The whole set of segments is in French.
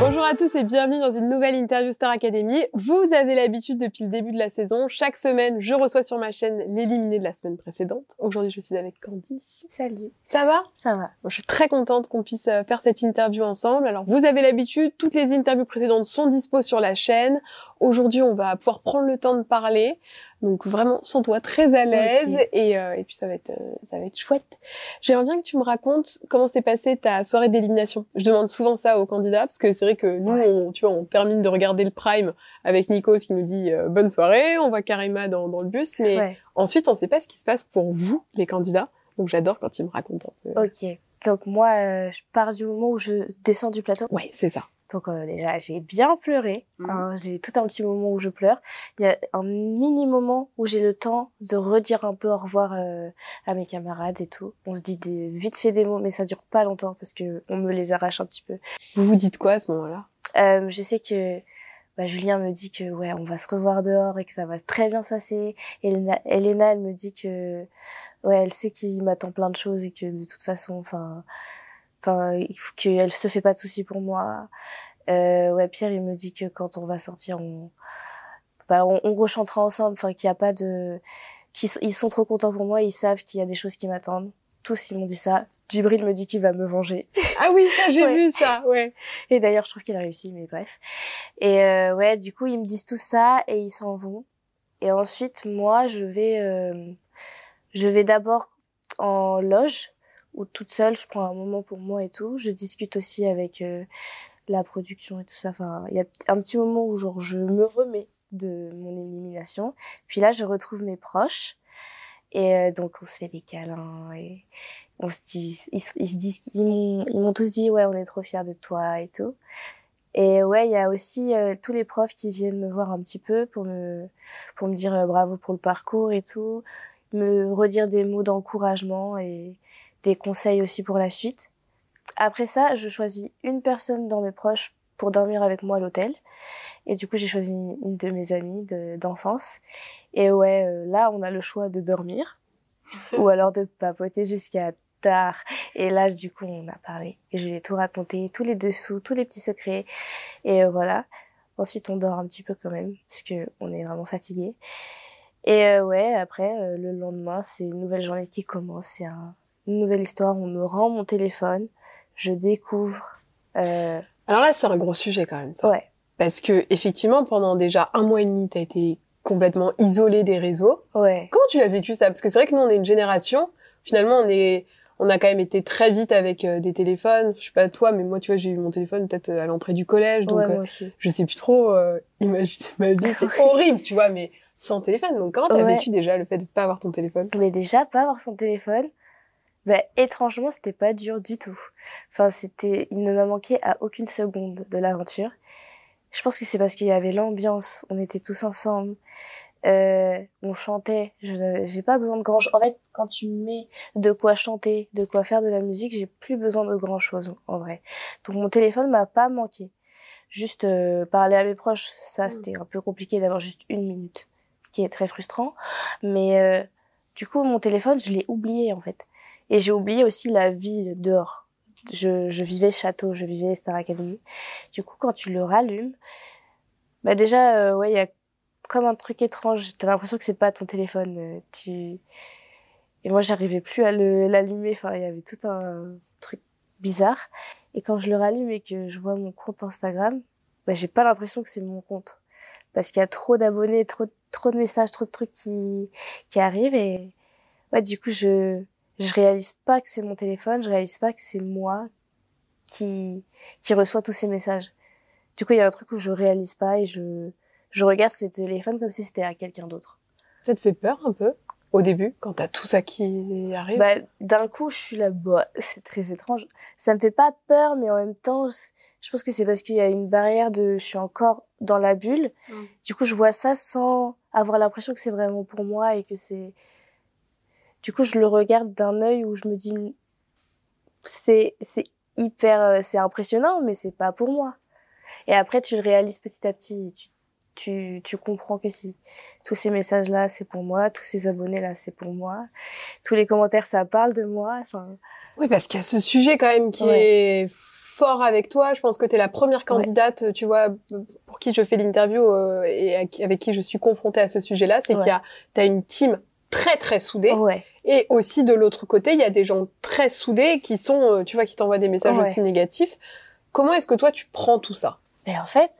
Bonjour à tous et bienvenue dans une nouvelle interview Star Academy. Vous avez l'habitude depuis le début de la saison. Chaque semaine, je reçois sur ma chaîne l'éliminé de la semaine précédente. Aujourd'hui, je suis avec Candice. Salut. Ça va? Ça va. Je suis très contente qu'on puisse euh, faire cette interview ensemble. Alors, vous avez l'habitude, toutes les interviews précédentes sont dispo sur la chaîne. Aujourd'hui, on va pouvoir prendre le temps de parler. Donc vraiment, sens-toi très à l'aise et, euh, et puis ça va être euh, ça va être chouette. J'aimerais bien que tu me racontes comment s'est passée ta soirée d'élimination. Je demande souvent ça aux candidats parce que c'est vrai que nous, on, tu vois, on termine de regarder le prime avec Nikos qui nous dit euh, bonne soirée, on voit Karima dans, dans le bus, mais ensuite on sait pas ce qui se passe pour vous les candidats. Donc j'adore quand ils me racontent un peu. Ok. Donc moi, je pars du moment où je descends du plateau. Ouais, c'est ça. Donc euh, déjà, j'ai bien pleuré. Mhm. Hein, j'ai tout un petit moment où je pleure. Il y a un mini moment où j'ai le temps de redire un peu au revoir euh, à mes camarades et tout. On se dit des, vite fait des mots, mais ça dure pas longtemps parce que on me les arrache un petit peu. Vous vous dites quoi à ce moment-là? Euh, Je sais que bah, Julien me dit que ouais, on va se revoir dehors et que ça va très bien se passer. Elena, Elena elle me dit que ouais, elle sait qu'il m'attend plein de choses et que de toute façon, enfin enfin qu'elle se fait pas de soucis pour moi euh, ouais Pierre il me dit que quand on va sortir on bah on, on rechantera ensemble enfin qu'il y a pas de qu'ils ils sont trop contents pour moi ils savent qu'il y a des choses qui m'attendent tous ils m'ont dit ça Djibril me dit qu'il va me venger. Ah oui, ça j'ai vu ça, ouais. Et d'ailleurs, je trouve qu'il a réussi, mais bref. Et euh, ouais, du coup, ils me disent tout ça et ils s'en vont. Et ensuite, moi, je vais, euh, je vais d'abord en loge ou toute seule, je prends un moment pour moi et tout. Je discute aussi avec euh, la production et tout ça. Enfin, il y a un petit moment où genre je me remets de mon élimination. Puis là, je retrouve mes proches et euh, donc on se fait des câlins et on se dit, ils, se disent, ils m'ont, ils m'ont tous dit ouais, on est trop fiers de toi et tout. Et ouais, il y a aussi euh, tous les profs qui viennent me voir un petit peu pour me pour me dire bravo pour le parcours et tout, me redire des mots d'encouragement et des conseils aussi pour la suite. Après ça, je choisis une personne dans mes proches pour dormir avec moi à l'hôtel. Et du coup, j'ai choisi une de mes amies d'enfance. et ouais, euh, là, on a le choix de dormir ou alors de papoter jusqu'à tard. Et là, du coup, on a parlé. Et je lui ai tout raconté, tous les dessous, tous les petits secrets. Et euh, voilà. Ensuite, on dort un petit peu quand même, parce que on est vraiment fatigué. Et euh, ouais, après, le lendemain, c'est une nouvelle journée qui commence. C'est un, une nouvelle histoire. On me rend mon téléphone, je découvre. Euh... Alors là, c'est un gros sujet quand même, ça. Ouais. Parce que effectivement, pendant déjà un mois et demi, t'as été complètement isolé des réseaux. Ouais. Comment tu as vécu ça? Parce que c'est vrai que nous, on est une génération. Finalement, on est, on a quand même été très vite avec euh, des téléphones. Je sais pas toi, mais moi, tu vois, j'ai eu mon téléphone peut-être euh, à l'entrée du collège, donc ouais, moi aussi. je sais plus trop euh, imaginer ma vie. C'est horrible, tu vois, mais sans téléphone. Donc comment t'as vécu déjà le fait de pas avoir ton téléphone? Mais déjà, pas avoir son téléphone bah, étrangement, c'était pas dur du tout. Enfin, c'était, il ne m'a manqué à aucune seconde de l'aventure. Je pense que c'est parce qu'il y avait l'ambiance, on était tous ensemble, euh, on chantait. Je, j'ai pas besoin de grand. En fait, quand tu mets de quoi chanter, de quoi faire de la musique, j'ai plus besoin de grand chose en vrai. Donc mon téléphone m'a pas manqué. Juste euh, parler à mes proches, ça mm. c'était un peu compliqué d'avoir juste une minute, qui est très frustrant. Mais euh, du coup, mon téléphone, je l'ai oublié en fait. Et j'ai oublié aussi la vie dehors. Je, je vivais château, je vivais Star Academy. Du coup, quand tu le rallumes, bah déjà, euh, ouais, il y a comme un truc étrange. T'as l'impression que c'est pas ton téléphone. Euh, tu et moi, j'arrivais plus à l'allumer. Enfin, il y avait tout un truc bizarre. Et quand je le rallume et que je vois mon compte Instagram, bah, j'ai pas l'impression que c'est mon compte. Parce qu'il y a trop d'abonnés, trop, trop de messages, trop de trucs qui, qui arrivent et, ouais, du coup, je, je réalise pas que c'est mon téléphone, je réalise pas que c'est moi qui qui reçoit tous ces messages. Du coup, il y a un truc où je réalise pas et je je regarde ce téléphone comme si c'était à quelqu'un d'autre. Ça te fait peur un peu au début, quand t'as tout ça qui arrive? Bah, D'un coup, je suis là, bah, c'est très étrange. Ça me fait pas peur, mais en même temps, je pense que c'est parce qu'il y a une barrière de, je suis encore dans la bulle. Mm. Du coup, je vois ça sans avoir l'impression que c'est vraiment pour moi et que c'est, du coup, je le regarde d'un œil où je me dis, c'est, c'est hyper, euh, c'est impressionnant, mais c'est pas pour moi. Et après, tu le réalises petit à petit. Tu tu, tu comprends que si tous ces messages là c'est pour moi, tous ces abonnés là c'est pour moi, tous les commentaires ça parle de moi. Enfin. Oui, parce qu'il y a ce sujet quand même qui est fort avec toi. Je pense que tu es la première candidate, tu vois, pour qui je fais l'interview euh, et avec qui je suis confrontée à ce sujet-là, c'est qu'il y a t'as une team très très soudée. Ouais. Et aussi de l'autre côté, il y a des gens très soudés qui sont, euh, tu vois, qui t'envoient des messages aussi négatifs. Comment est-ce que toi tu prends tout ça? Mais en fait,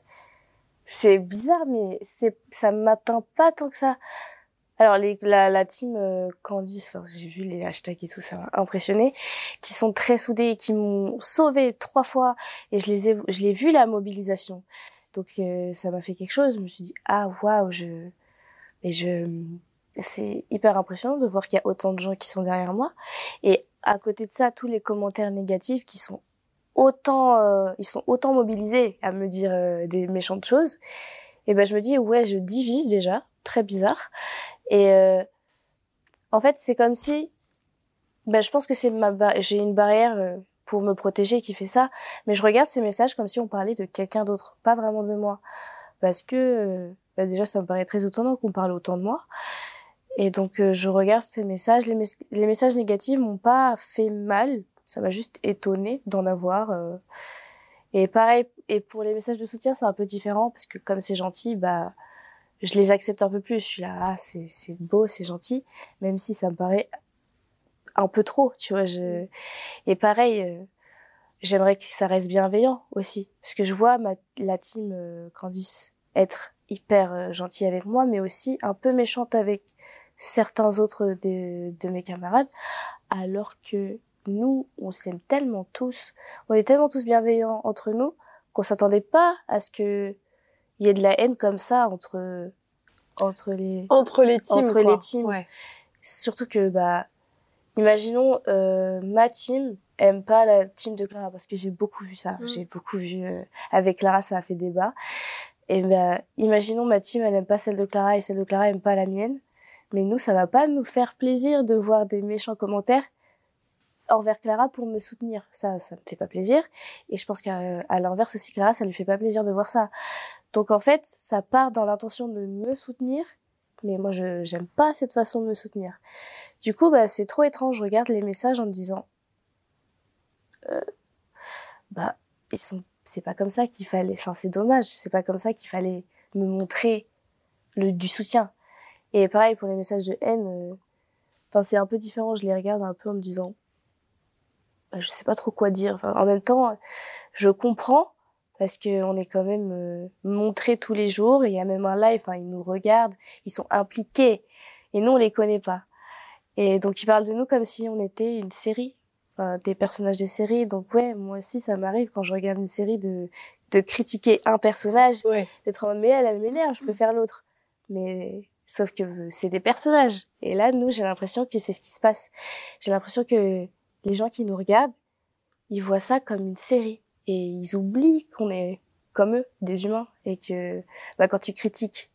c'est bizarre, mais c'est ça m'atteint pas tant que ça. Alors les, la, la team euh, Candice, enfin, j'ai vu les hashtags et tout, ça m'a impressionné, qui sont très soudés et qui m'ont sauvé trois fois et je les ai, je l'ai vu la mobilisation. Donc euh, ça m'a fait quelque chose. Je me suis dit ah waouh, je, mais je, c'est hyper impressionnant de voir qu'il y a autant de gens qui sont derrière moi. Et à côté de ça, tous les commentaires négatifs qui sont autant euh, ils sont autant mobilisés à me dire euh, des méchantes choses. Et ben je me dis ouais je divise déjà. Très bizarre. Et euh, en fait c'est comme si ben je pense que c'est ma j'ai une barrière pour me protéger qui fait ça. Mais je regarde ces messages comme si on parlait de quelqu'un d'autre pas vraiment de moi. Parce que ben déjà ça me paraît très étonnant qu'on parle autant de moi et donc je regarde ces messages les, les messages négatifs m'ont pas fait mal ça m'a juste étonné d'en avoir. Euh. Et pareil, et pour les messages de soutien, c'est un peu différent parce que comme c'est gentil, bah, je les accepte un peu plus. Je suis là, ah, c'est, c'est beau, c'est gentil, même si ça me paraît un peu trop, tu vois. Je... Et pareil, euh, j'aimerais que ça reste bienveillant aussi. Parce que je vois ma, la team euh, Candice être hyper euh, gentille avec moi, mais aussi un peu méchante avec certains autres de, de mes camarades, alors que nous, on s'aime tellement tous, on est tellement tous bienveillants entre nous qu'on s'attendait pas à ce que il y ait de la haine comme ça entre entre les entre les teams entre les teams. Surtout que bah imaginons euh, ma team aime pas la team de Clara parce que j'ai beaucoup vu ça, mm. j'ai beaucoup vu euh, avec Clara ça a fait débat. Et bah imaginons ma team elle aime pas celle de Clara et celle de Clara aime pas la mienne. Mais nous, ça va pas nous faire plaisir de voir des méchants commentaires envers Clara pour me soutenir. Ça, ça me fait pas plaisir. Et je pense qu'à l'inverse aussi, Clara, ça lui fait pas plaisir de voir ça. Donc en fait, ça part dans l'intention de me soutenir, mais moi, je j'aime pas cette façon de me soutenir. Du coup, bah, c'est trop étrange. Je regarde les messages en me disant, euh, bah, ils sont, c'est pas comme ça qu'il fallait. Enfin, c'est dommage. C'est pas comme ça qu'il fallait me montrer le du soutien. Et pareil pour les messages de haine. Euh, enfin, c'est un peu différent. Je les regarde un peu en me disant, bah, je sais pas trop quoi dire. Enfin, en même temps, je comprends parce que on est quand même euh, montré tous les jours. Il y a même un live. Enfin, ils nous regardent, ils sont impliqués et nous on les connaît pas. Et donc ils parlent de nous comme si on était une série, enfin, des personnages des séries. Donc ouais, moi aussi ça m'arrive quand je regarde une série de de critiquer un personnage, d'être en mode mais elle, elle m'énerve, je peux faire l'autre. Mais sauf que c'est des personnages. Et là, nous, j'ai l'impression que c'est ce qui se passe. J'ai l'impression que les gens qui nous regardent, ils voient ça comme une série et ils oublient qu'on est comme eux, des humains, et que bah, quand tu critiques,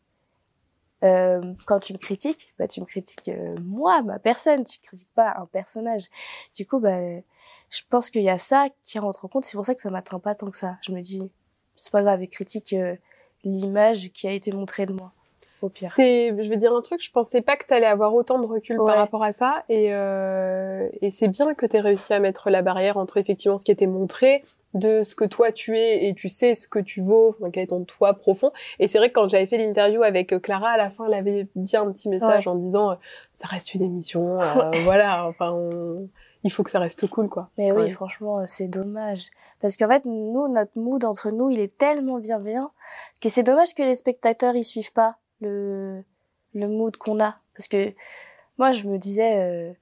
euh, quand tu me critiques, bah, tu me critiques euh, moi, ma personne, tu critiques pas un personnage. Du coup, bah, je pense qu'il y a ça qui rentre en compte. C'est pour ça que ça m'atteint pas tant que ça. Je me dis, c'est pas grave, ils critiquent euh, l'image qui a été montrée de moi. C'est, je vais dire un truc, je pensais pas que tu allais avoir autant de recul par rapport à ça, et, euh, et c'est bien que tu aies réussi à mettre la barrière entre effectivement ce qui était montré, de ce que toi tu es et tu sais ce que tu vaux, enfin, quel est ton toi profond. Et c'est vrai que quand j'avais fait l'interview avec euh, Clara, à la fin, elle avait dit un petit message en disant, euh, ça reste une émission, euh, voilà, enfin, il faut que ça reste cool, quoi. Mais oui, franchement, c'est dommage. Parce qu'en fait, nous, notre mood entre nous, il est tellement bienveillant que c'est dommage que les spectateurs, ils suivent pas le, le mood qu'on a. Parce que moi, je me disais... Euh,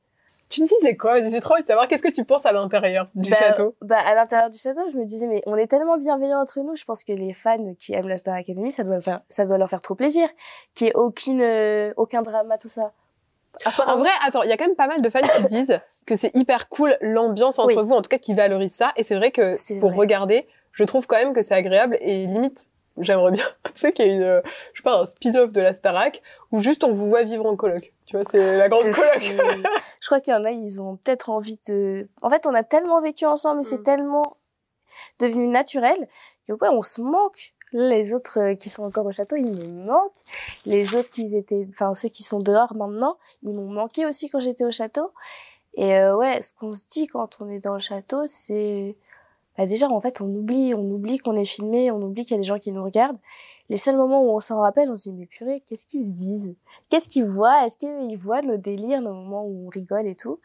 tu me disais quoi? J'ai trop envie de savoir qu'est-ce que tu penses à l'intérieur du bah, château. Bah à l'intérieur du château, je me disais mais on est tellement bienveillants entre nous. Je pense que les fans qui aiment la Star Academy, ça doit leur faire, ça doit leur faire trop plaisir, qu'il n'y ait aucune, euh, aucun drama tout ça. En vrai, attends, il y a quand même pas mal de fans qui disent que c'est hyper cool l'ambiance entre vous, en tout cas qui valorise ça. Et c'est vrai que pour regarder, je trouve quand même que c'est agréable et limite, j'aimerais bien, tu sais qu'il y a une, je sais pas, un speed-off de la Starac où juste on vous voit vivre en coloc. Tu vois, c'est la grande coloc. je crois qu'il y en a, ils ont peut-être envie de, en fait, on a tellement vécu ensemble, c'est mm. tellement devenu naturel que ouais, on se manque. Les autres euh, qui sont encore au château, ils me manquent. Les autres qui étaient, enfin ceux qui sont dehors maintenant, ils m'ont manqué aussi quand j'étais au château. Et euh, ouais, ce qu'on se dit quand on est dans le château, c'est bah déjà en fait on oublie, on oublie qu'on est filmé, on oublie qu'il y a des gens qui nous regardent. Les seuls moments où on s'en rappelle, on se dit mais purée, qu'est-ce qu'ils se disent? Qu'est-ce qu'ils voient? Est-ce qu'ils voient nos délires, nos moments où on rigole et tout?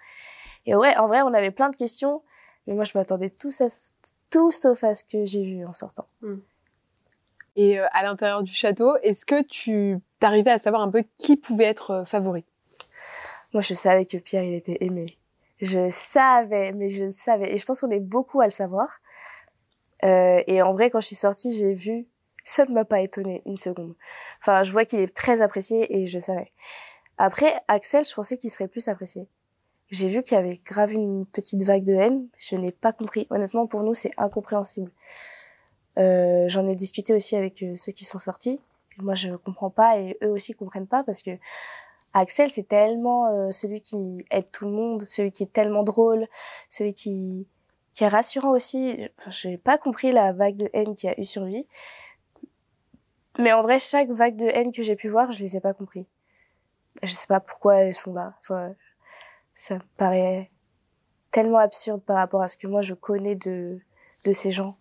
Et ouais, en vrai, on avait plein de questions, mais moi je m'attendais tout sauf à ce que j'ai vu en sortant. Hmm. Et euh, à l'intérieur du château, est-ce que tu t'arrivais à savoir un peu qui pouvait être euh, favori? Moi, je savais que Pierre, il était aimé. Je savais, mais je savais. Et je pense qu'on est beaucoup à le savoir. Euh, et en vrai, quand je suis sortie, j'ai vu, ça ne m'a pas étonné une seconde. Enfin, je vois qu'il est très apprécié et je savais. Après, Axel, je pensais qu'il serait plus apprécié. J'ai vu qu'il y avait grave une petite vague de haine. Je n'ai pas compris. Honnêtement, pour nous, c'est incompréhensible. Euh, J'en ai discuté aussi avec euh, ceux qui sont sortis. Moi, je comprends pas et eux aussi comprennent pas parce que Axel, c'est tellement euh, celui qui aide tout le monde, celui qui est tellement drôle, celui qui qui est rassurant aussi. Enfin, j'ai pas compris la vague de haine qu'il y a eu sur lui. Mais en vrai, chaque vague de haine que j'ai pu voir, je les ai pas compris. Je sais pas pourquoi elles sont là. Enfin, ça me paraît tellement absurde par rapport à ce que moi je connais de de ces gens.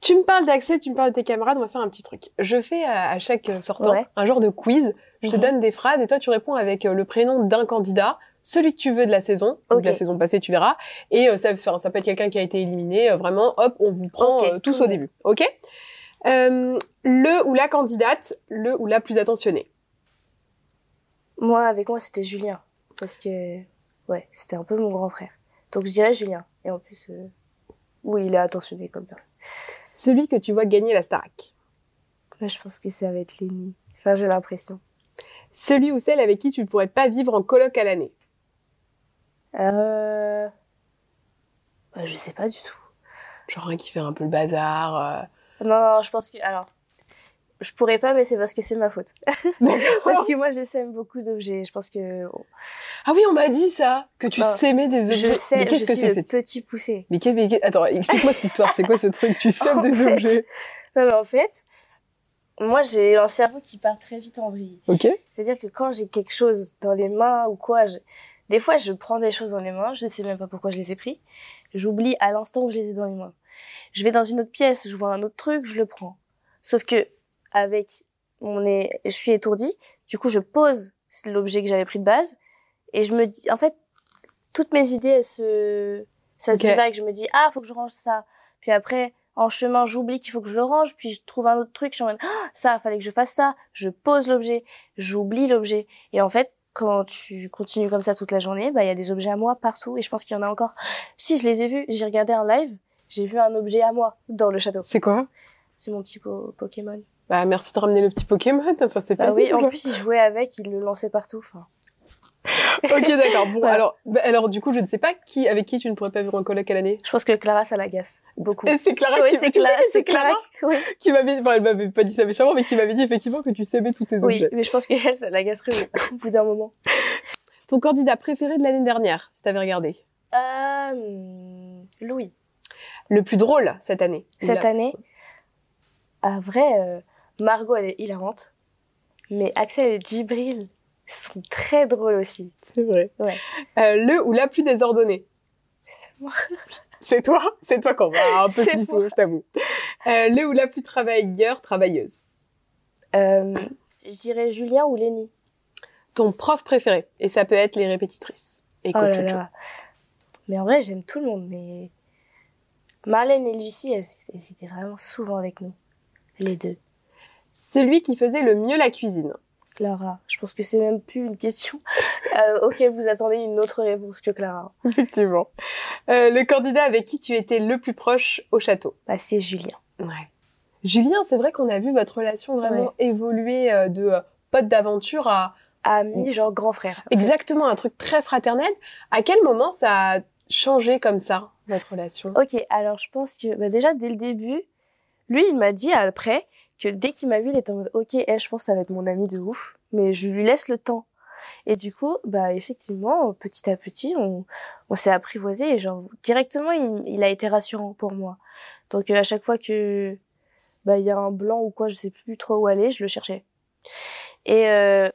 Tu me parles d'Axel, tu me parles de tes camarades, on va faire un petit truc. Je fais à, chaque sortant un genre de quiz. Je te mhm. donne des phrases et toi tu réponds avec euh, le prénom d'un candidat celui que tu veux de la saison, de la saison passée, tu verras. Et euh, ça, ça peut être quelqu'un qui a été éliminé. Euh, vraiment, hop, on vous prend euh, tous au début. Ok? Le ou la candidate, le ou la plus attentionnée. Moi, avec moi, c'était Julien, parce que ouais, c'était un peu mon grand frère. Donc je dirais Julien. Et en plus, oui, il est attentionné comme personne. Celui que tu vois gagner la Starac. je pense que ça va être Lenny. Enfin, j'ai l'impression. Celui ou celle avec qui tu ne pourrais pas vivre en coloc à l'année. Euh... Bah, je sais pas du tout. Genre un qui fait un peu le bazar. Euh. Non, non, je pense que... Alors, je pourrais pas, mais c'est parce que c'est ma faute. parce que moi, je sème beaucoup d'objets. Je pense que... Ah oui, on m'a dit ça, que tu bah, s'aimais des objets. Je sais, mais qu'est-ce que c'est cette... petit poussé. Mais, qu'est-ce, attends, explique-moi cette histoire. C'est quoi ce truc? Tu sèmes des objets? Non, mais en fait, moi, j'ai un cerveau qui part très vite en vrille. Ok. C'est-à-dire que quand j'ai quelque chose dans les mains ou quoi, je... Des fois, je prends des choses dans les mains, je ne sais même pas pourquoi je les ai pris. J'oublie à l'instant où je les ai dans les mains. Je vais dans une autre pièce, je vois un autre truc, je le prends. Sauf que avec mon je suis étourdie. Du coup, je pose l'objet que j'avais pris de base et je me dis, en fait, toutes mes idées, elles se, ça se divague. Je me dis, ah, faut que je range ça. Puis après, en chemin, j'oublie qu'il faut que je le range, puis je trouve un autre truc, je suis en mode, ah, ça, fallait que je fasse ça. Je pose l'objet, j'oublie l'objet. Et en fait, quand tu continues comme ça toute la journée, bah il y a des objets à moi partout et je pense qu'il y en a encore. Si je les ai vus, j'ai regardé un live, j'ai vu un objet à moi dans le château. C'est quoi? C'est mon petit Pokémon. Bah merci de ramener le petit Pokémon. Enfin c'est pas. Bah oui, en plus il jouait avec, il le lançait partout. Enfin. ok, d'accord. Bon, alors, bah, alors, du coup, je ne sais pas qui, avec qui tu ne pourrais pas vivre en coloc à l'année. Je pense que Clara, ça l'agace beaucoup. Et c'est Clara qui, c'est Clara, c'est Clara, oui. qui m'avait, enfin, elle m'avait pas dit ça méchamment, mais qui m'avait dit effectivement que tu savais tous tes objets. Oui, mais je pense qu'elle, ça l'agacerait au bout d'un moment. Ton candidat préféré de l'année dernière, si t'avais regardé? Euh, Louis. Le plus drôle cette année. Cette année? À vrai, euh, Margot, elle est hilarante. Mais Axel et Djibril, sont très drôles aussi. C'est vrai. Ouais. Euh, le ou la plus désordonnée C'est moi. C'est toi? C'est toi qu'on va un peu plus je t'avoue. Euh, le ou la plus travailleur, travailleuse euh, Je dirais Julien ou Lénie. Ton prof préféré Et ça peut être les répétitrices. Et oh là là. Mais en vrai, j'aime tout le monde. Mais Marlène et Lucie, elles, elles étaient vraiment souvent avec nous. Les deux. Celui qui faisait le mieux la cuisine Clara. Je pense que c'est même plus une question euh, auquel vous attendez une autre réponse que Clara. Effectivement. Euh, le candidat avec qui tu étais le plus proche au château bah, C'est Julien. Ouais. Julien, c'est vrai qu'on a vu votre relation vraiment évoluer euh, de pote d'aventure à ami, genre grand frère. Exactement, un truc très fraternel. À quel moment ça a changé comme ça, votre relation? Ok, alors je pense que bah, déjà dès le début, lui, il m'a dit après que dès qu'il m'a vu, il était en mode ok, elle, je pense que ça va être mon ami de ouf, mais je lui laisse le temps. Et du coup, bah effectivement, petit à petit, on, s'est apprivoisé et genre directement, il, il, a été rassurant pour moi. Donc euh, à chaque fois que bah il y a un blanc ou quoi, je sais plus trop où aller, je le cherchais. Et euh,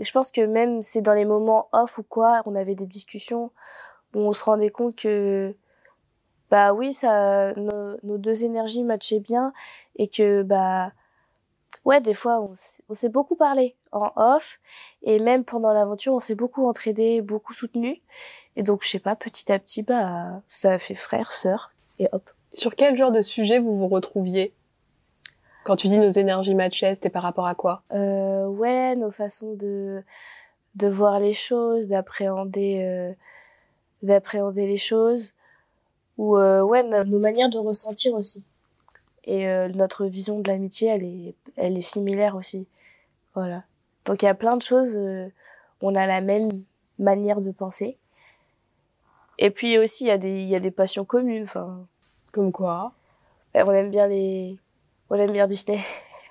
je pense que même c'est dans les moments off ou quoi, on avait des discussions où on se rendait compte que bah oui, ça nos, nos deux énergies matchaient bien et que bah ouais, des fois, on, s'est beaucoup parlé en off. Et même pendant l'aventure, on s'est beaucoup entraidé, beaucoup soutenu. Et donc, je sais pas, petit à petit, bah, ça a fait frère, sœur, et hop. Sur quel genre de sujet vous vous retrouviez? Quand tu dis nos énergies matchaient, c'était par rapport à quoi? Euh, Ouais, nos façons de, de voir les choses, d'appréhender, euh, d'appréhender les choses. Ou, euh, ouais, nos manières de ressentir aussi. Et euh, notre vision de l'amitié, elle est, elle est similaire aussi. Voilà. Donc il y a plein de choses, euh, on a la même manière de penser. Et puis aussi, il y, a des, il y a des passions communes. Enfin, Comme quoi? Ben, On aime bien les... On aime bien Disney.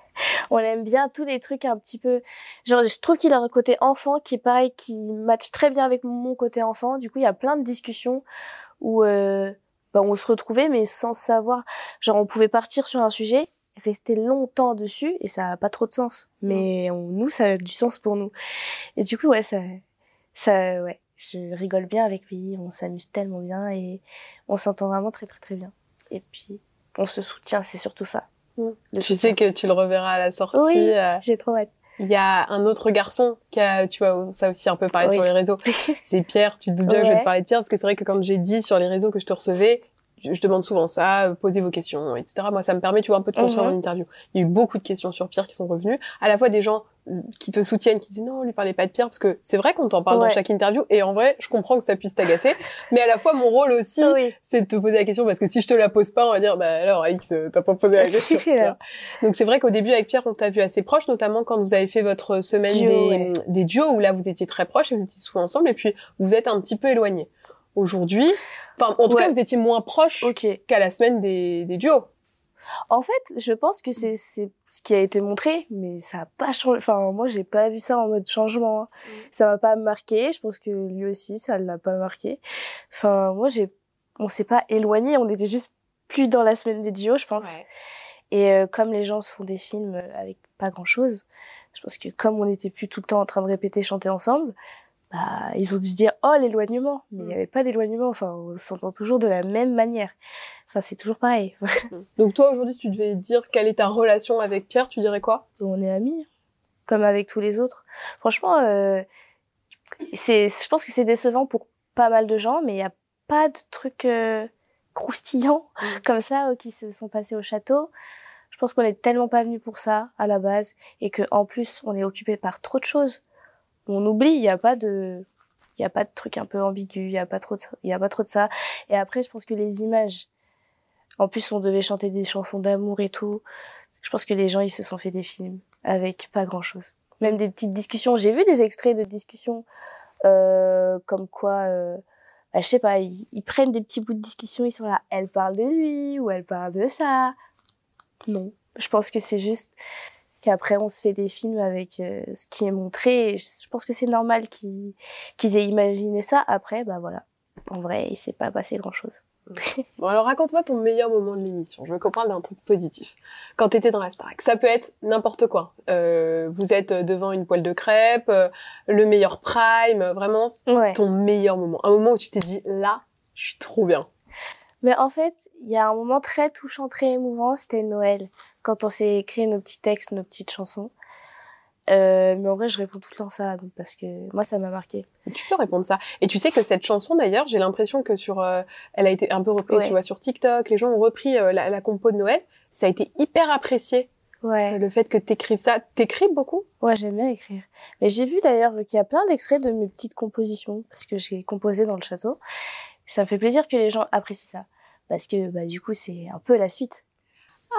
on aime bien tous les trucs un petit peu... Genre, je trouve qu'il a un côté enfant qui est pareil, qui match très bien avec mon côté enfant. Du coup, il y a plein de discussions où... Euh, bah, on se retrouvait mais sans savoir. Genre on pouvait partir sur un sujet, rester longtemps dessus et ça a pas trop de sens. Mais on, nous ça a du sens pour nous. Et du coup ouais ça ça ouais, je rigole bien avec lui, on s'amuse tellement bien et on s'entend vraiment très très très bien. Et puis on se soutient, c'est surtout ça. Mmh. Tu sais que tu le reverras à la sortie. Oui, euh... j'ai trop hâte. Il y a un autre garçon qui a, tu vois, ça aussi un peu parlé Oui. sur les réseaux. C'est Pierre. Tu te doutes bien que je vais te parler de Pierre parce que c'est vrai que quand j'ai dit sur les réseaux que je te recevais, je, demande souvent ça, euh, posez vos questions, etc. Moi, ça me permet, tu vois, un peu de construire Mhm. mon interview. Il y a eu beaucoup de questions sur Pierre qui sont revenues. À la fois des gens euh, qui te soutiennent, qui disent non, lui parlez pas de Pierre parce que c'est vrai qu'on t'en parle dans chaque interview et en vrai, je comprends que ça puisse t'agacer. mais à la fois, mon rôle aussi, Oui. c'est de te poser la question parce que si je te la pose pas, on va dire bah alors Alix, euh, t'as pas posé la question. tu vois. Donc c'est vrai qu'au début avec Pierre, on t'a vu assez proche, notamment quand vous avez fait votre semaine Duo, des, ouais. des duos où là vous étiez très proches et vous étiez souvent ensemble et puis vous êtes un petit peu éloignés. Aujourd'hui, enfin en tout Ouais. cas vous étiez moins proches Ok. qu'à la semaine des, des duos. En fait, je pense que c'est ce qui a été montré, mais ça a pas changé. Enfin, moi, j'ai pas vu ça en mode changement. hein. Ça m'a pas marqué. Je pense que lui aussi, ça l'a pas marqué. Enfin, moi, j'ai, on s'est pas éloigné. On était juste plus dans la semaine des duos, je pense. Et euh, comme les gens se font des films avec pas grand chose, je pense que comme on n'était plus tout le temps en train de répéter, chanter ensemble, bah, ils ont dû se dire, oh, l'éloignement. Mais il Mm. n'y avait pas d'éloignement. Enfin, on s'entend toujours de la même manière. Enfin, c'est toujours pareil. Donc toi aujourd'hui, si tu devais dire quelle est ta relation avec Pierre, tu dirais quoi? On est amis, comme avec tous les autres. Franchement, euh, c'est, je pense que c'est décevant pour pas mal de gens, mais il n'y a pas de trucs euh, croustillants Mm. comme ça euh, qui se sont passés au château. Je pense qu'on est tellement pas venu pour ça à la base et que en plus on est occupé par trop de choses. On oublie, il n'y a pas de, il y a pas de trucs un peu ambigus, il y a pas trop de, y a pas trop de ça. Et après, je pense que les images, en plus on devait chanter des chansons d'amour et tout. Je pense que les gens ils se sont fait des films avec pas grand chose. Même des petites discussions. J'ai vu des extraits de discussions euh, comme quoi, euh, bah, je sais pas, ils prennent des petits bouts de discussion, ils sont là, elle parle de lui ou elle parle de ça? Non, je pense que c'est juste qu'après on se fait des films avec euh, ce qui est montré. Et je pense que c'est normal qu'ils qu'ils aient imaginé ça. Après, bah voilà, en vrai, il s'est pas passé grand chose. Bon alors raconte-moi ton meilleur moment de l'émission. Je veux qu'on parle d'un truc positif. Quand t'étais dans la Starac, ça peut être n'importe quoi. Euh, vous êtes devant une poêle de crêpes, euh, le meilleur prime, vraiment Ouais. ton meilleur moment. Un moment où tu t'es dit là, je suis trop bien. Mais en fait, il y a un moment très touchant, très émouvant, c'était Noël, quand on s'est écrit nos petits textes, nos petites chansons. Euh, mais en vrai, je réponds tout le temps ça, donc, parce que moi, ça m'a marqué. Tu peux répondre ça. Et tu sais que cette chanson d'ailleurs, j'ai l'impression que sur, euh, elle a été un peu reprise, Ouais. tu vois, sur TikTok. Les gens ont repris euh, la, la compo de Noël. Ça a été hyper apprécié. Ouais, Le fait que t'écrives ça, t'écris beaucoup? ouais, j'aime bien écrire. Mais j'ai vu d'ailleurs qu'il y a plein d'extraits de mes petites compositions, parce que j'ai composé dans le château. Ça me fait plaisir que les gens apprécient ça. Parce que, bah, du coup, c'est un peu la suite.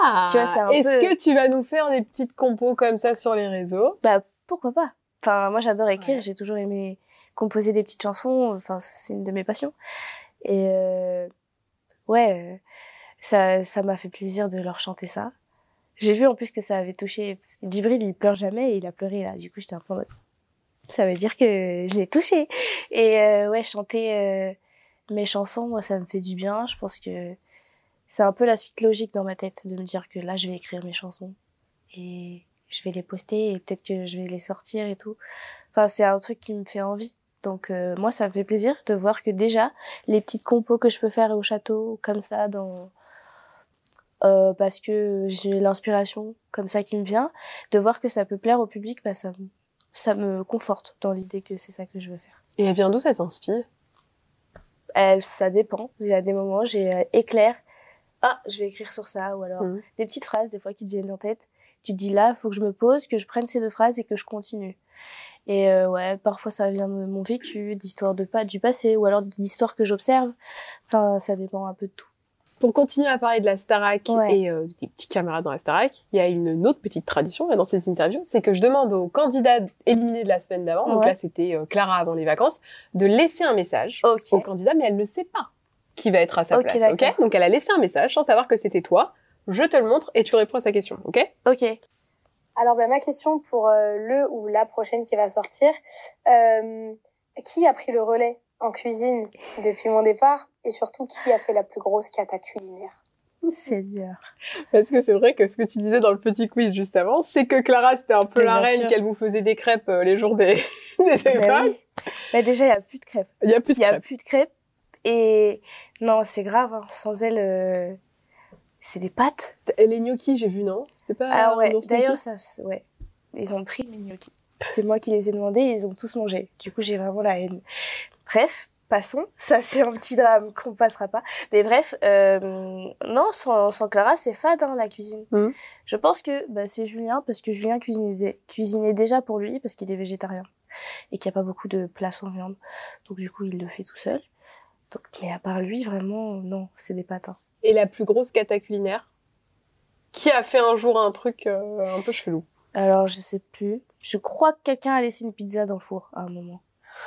Ah. Tu vois, c'est un Est-ce peu- que tu vas nous faire des petites compos comme ça sur les réseaux? Bah, pourquoi pas? Enfin, moi, j'adore écrire. Ouais. J'ai toujours aimé composer des petites chansons. Enfin, c'est une de mes passions. Et euh, ouais, euh, ça, ça m'a fait plaisir de leur chanter ça. J'ai vu en plus que ça avait touché. Parce que Djibril, il pleure jamais et il a pleuré là. Du coup, j'étais un peu en mode. Ça veut dire que je l'ai touché. Et euh, ouais, chanter euh, mes chansons, moi, ça me fait du bien. Je pense que c'est un peu la suite logique dans ma tête de me dire que là, je vais écrire mes chansons et je vais les poster et peut-être que je vais les sortir et tout. Enfin, c'est un truc qui me fait envie. Donc euh, moi, ça me fait plaisir de voir que déjà les petites compos que je peux faire au château, comme ça, dans euh, parce que j'ai l'inspiration comme ça qui me vient, de voir que ça peut plaire au public, bah ça, ça me conforte dans l'idée que c'est ça que je veux faire. Et elle vient d'où cette inspi? Elle, ça dépend. Il y a des moments, j'ai euh, éclair. Ah, je vais écrire sur ça, ou alors Mhm. des petites phrases des fois qui te viennent en tête. Tu te dis là, faut que je me pose, que je prenne ces deux phrases et que je continue. Et euh, ouais, parfois ça vient de mon vécu, d'histoires de pas du passé, ou alors d'histoires que j'observe. Enfin, ça dépend un peu de tout. Pour continuer à parler de la Starac Ouais. et euh, des petits camarades dans la Starac, il y a une, autre petite tradition là, dans ces interviews, c'est que je demande aux candidats éliminés de la semaine d'avant, donc là c'était euh, Clara avant les vacances, de laisser un message au candidat, mais elle ne sait pas qui va être à sa place. Ok? Donc elle a laissé un message sans savoir que c'était toi. Je te le montre et tu réponds à sa question. Ok? Ok. Alors, bah, ma question pour euh, le ou la prochaine qui va sortir, euh, qui a pris le relais? En cuisine depuis mon départ et surtout qui a fait la plus grosse cata culinaire Seigneur. Parce que c'est vrai que ce que tu disais dans le petit quiz juste avant, c'est que Clara c'était un peu Mais la reine, qu'elle vous faisait des crêpes euh, les jours des, des épreuves. oui. Bah déjà, il y a plus de crêpes. Il y a plus de Il y a crêpes. plus de crêpes. Et non, c'est grave. hein. Sans elle, euh, c'est des pâtes. Et les gnocchis, j'ai vu, non? C'était pas. Alors ouais, dans ce d'ailleurs, ça, ouais, ils ont pris mes gnocchis. C'est moi qui les ai demandés, ils ont tous mangé. Du coup, j'ai vraiment la haine. Bref, passons. Ça, c'est un petit drame qu'on passera pas. Mais bref, euh, non, sans, sans Clara, c'est fade hein, la cuisine. Mhm. Je pense que bah, c'est Julien parce que Julien cuisinait, cuisinait déjà pour lui parce qu'il est végétarien et qu'il n'y a pas beaucoup de plats sans viande. Donc du coup, il le fait tout seul. Donc, mais à part lui, vraiment, non, c'est des patins. Et la plus grosse cata culinaire Qui a fait un jour un truc euh, un peu chelou Alors, je sais plus. Je crois que quelqu'un a laissé une pizza dans le four à un moment.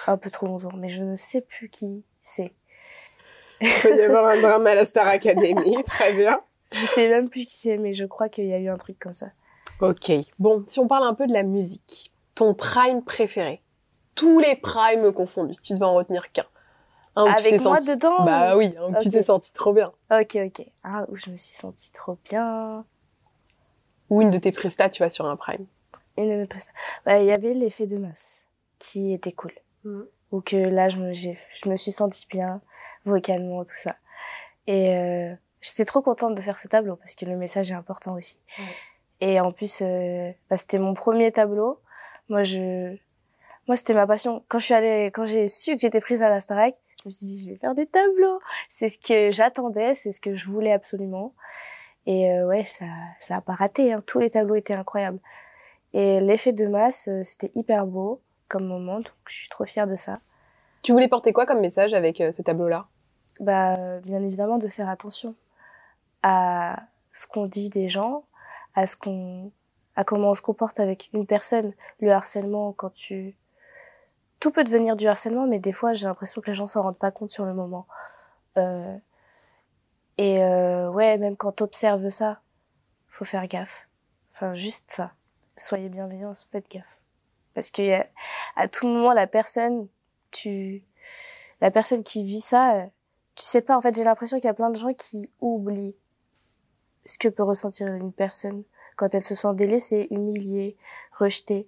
Un peu trop longtemps, mais je ne sais plus qui c'est. Il peut y avoir un drame à la Star Academy, très bien. Je sais même plus qui c'est, mais je crois qu'il y a eu un truc comme ça. Ok, bon, si on parle un peu de la musique, ton prime préféré Tous les primes confondus, si tu devais en retenir qu'un. Un tu Avec moi senti- dedans Bah oui, un où tu t'es senti trop bien. Ok, ok. Ah, où je me suis sentie trop bien. Ou une de tes prestats, tu vois, sur un prime. Une de mes prestas. Bah, il y avait l'effet de masse, qui était cool. Ou que là, je me, je me suis sentie bien, vocalement, tout ça. Et euh, j'étais trop contente de faire ce tableau, parce que le message est important aussi. Et en plus, euh, bah, c'était mon premier tableau. Moi, je, moi, c'était ma passion. Quand je suis allée, quand j'ai su que j'étais prise à la Starac, je me suis dit, je vais faire des tableaux. C'est ce que j'attendais, c'est ce que je voulais absolument. Et euh, ouais, ça, ça a pas raté. Hein. Tous les tableaux étaient incroyables. Et l'effet de masse, euh, c'était hyper beau comme moment, donc je suis trop fière de ça. Tu voulais porter quoi comme message avec euh, ce tableau-là? Bah, euh, bien évidemment, de faire attention à ce qu'on dit des gens, à ce qu'on, à comment on se comporte avec une personne. Le harcèlement, quand tu, tout peut devenir du harcèlement, mais des fois, j'ai l'impression que les gens s'en rendent pas compte sur le moment. Euh, et euh, ouais, même quand t'observes ça, faut faire gaffe. Enfin, juste ça. Soyez bienveillants, faites gaffe. Parce que a- à tout moment, la personne, tu, la personne qui vit ça, euh, tu sais pas. En fait, j'ai l'impression qu'il y a plein de gens qui oublient ce que peut ressentir une personne quand elle se sent délaissée, humiliée, rejetée.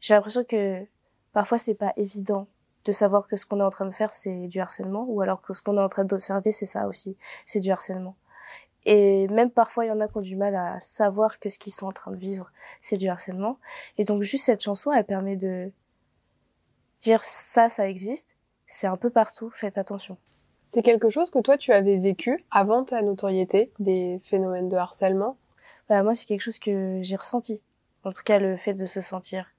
J'ai l'impression que parfois c'est pas évident de savoir que ce qu'on est en train de faire c'est du harcèlement ou alors que ce qu'on est en train d'observer c'est ça aussi, c'est du harcèlement. Et même parfois il y en a qui ont du mal à savoir que ce qu'ils sont en train de vivre c'est du harcèlement. Et donc juste cette chanson elle permet de dire ça ça existe, c'est un peu partout, faites attention. C'est quelque chose que toi, tu avais vécu avant ta notoriété, des phénomènes de harcèlement? Bah, moi, c'est quelque chose que j'ai ressenti. En tout cas, le fait de se sentir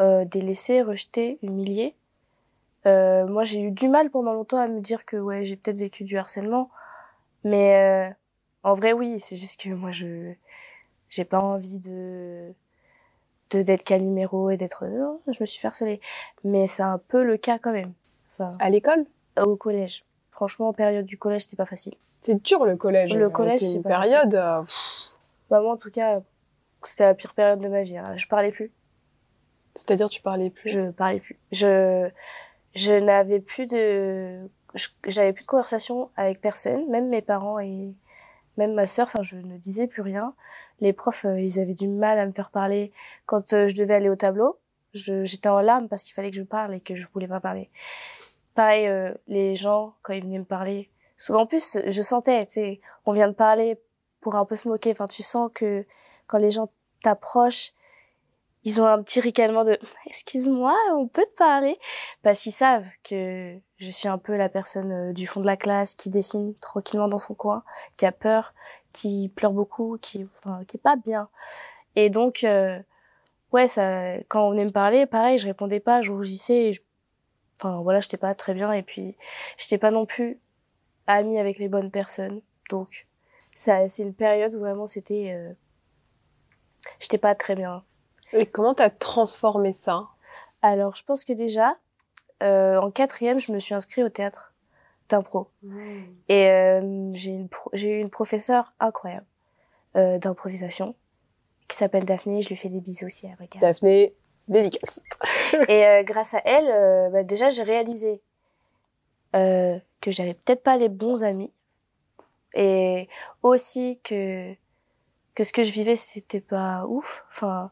euh, délaissé, rejeté, humilié. Euh, moi, j'ai eu du mal pendant longtemps à me dire que ouais, j'ai peut-être vécu du harcèlement. Mais euh, en vrai, oui, c'est juste que moi, je j'ai pas envie de de d'être caliméro et d'être non, je me suis fait harceler mais c'est un peu le cas quand même enfin À l'école? au collège franchement en période du collège c'était pas facile C'est dur le collège. Le collège, c'est une pas période. euh, bah moi en tout cas c'était la pire période de ma vie hein. je parlais plus C'est-à-dire, tu parlais plus? je parlais plus je je n'avais plus de j'avais plus de conversation avec personne. Même mes parents et même ma sœur enfin je ne disais plus rien. Les profs euh, ils avaient du mal à me faire parler. Quand euh, je devais aller au tableau j'étais en larmes parce qu'il fallait que je parle et que je voulais pas parler. Pareil euh, les gens quand ils venaient me parler souvent en plus je sentais tu sais on vient de parler pour un peu se moquer. Enfin tu sens que quand les gens t'approchent ils ont un petit ricanement de excuse-moi on peut te parler? Parce qu'ils savent que je suis un peu la personne euh, du fond de la classe qui dessine tranquillement dans son coin qui a peur qui pleure beaucoup qui enfin qui est pas bien. Et donc euh, ouais ça quand on venait me parler pareil je répondais pas je rougissais je- enfin voilà j'étais pas très bien. Et puis j'étais pas non plus amie avec les bonnes personnes. Donc ça c'est une période où vraiment c'était euh, j'étais pas très bien Et comment t'as transformé ça? Alors je pense que déjà euh, en quatrième je me suis inscrite au théâtre d'impro et euh, j'ai pro- eu une professeure incroyable euh, d'improvisation qui s'appelle Daphné je lui fais des bisous si elle regarde Daphné, dédicace. Et grâce à elle, bah, déjà, j'ai réalisé que j'avais peut-être pas les bons amis. Et aussi que, que ce que je vivais, c'était pas ouf. Enfin,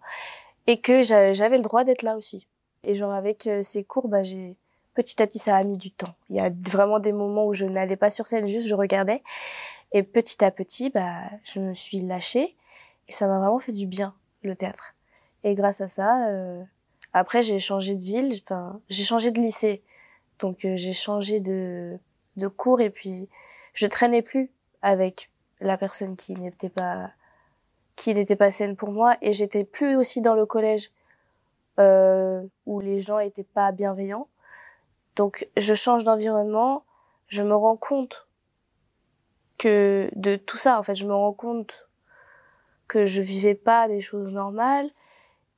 et que j'a- j'avais le droit d'être là aussi. Et genre, avec euh, ces cours, bah, j'ai, petit à petit, ça a mis du temps. Il y a vraiment des moments où je n'allais pas sur scène, juste je regardais. Et petit à petit, bah, je me suis lâchée. Et ça m'a vraiment fait du bien, le théâtre. Et grâce à ça, euh, après, j'ai changé de ville, enfin, j'ai changé de lycée. Donc, euh, j'ai changé de, de cours et puis je traînais plus avec la personne qui n'était pas, qui n'était pas saine pour moi et j'étais plus aussi dans le collège, euh, où les gens étaient pas bienveillants. Donc, je change d'environnement, je me rends compte que de tout ça, en fait, je me rends compte que je vivais pas des choses normales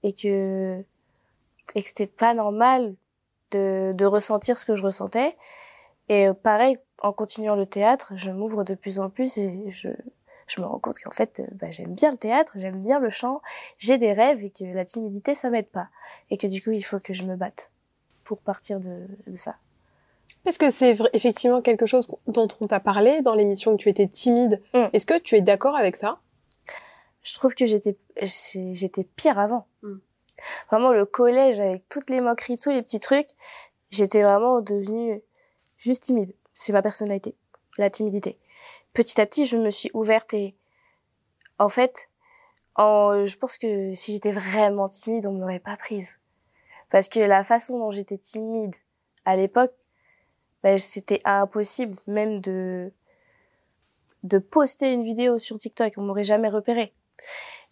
et que et que c'était pas normal de, de ressentir ce que je ressentais. Et euh, pareil, en continuant le théâtre, je m'ouvre de plus en plus et je, je me rends compte qu'en fait, euh, bah, j'aime bien le théâtre, j'aime bien le chant, j'ai des rêves et que la timidité, ça m'aide pas. Et que du coup, il faut que je me batte pour partir de, de ça. Est-ce que c'est effectivement quelque chose dont on t'a parlé dans l'émission que tu étais timide Mm. Est-ce que tu es d'accord avec ça? Je trouve que j'étais j'étais pire avant. Mm. Vraiment le collège avec toutes les moqueries, tous les petits trucs, j'étais vraiment devenue juste timide. C'est ma personnalité, la timidité. Petit à petit, je me suis ouverte et en fait, je pense que si j'étais vraiment timide, on m'aurait pas prise. Parce que la façon dont j'étais timide à l'époque, ben, c'était impossible même de de poster une vidéo sur TikTok, on m'aurait jamais repéré.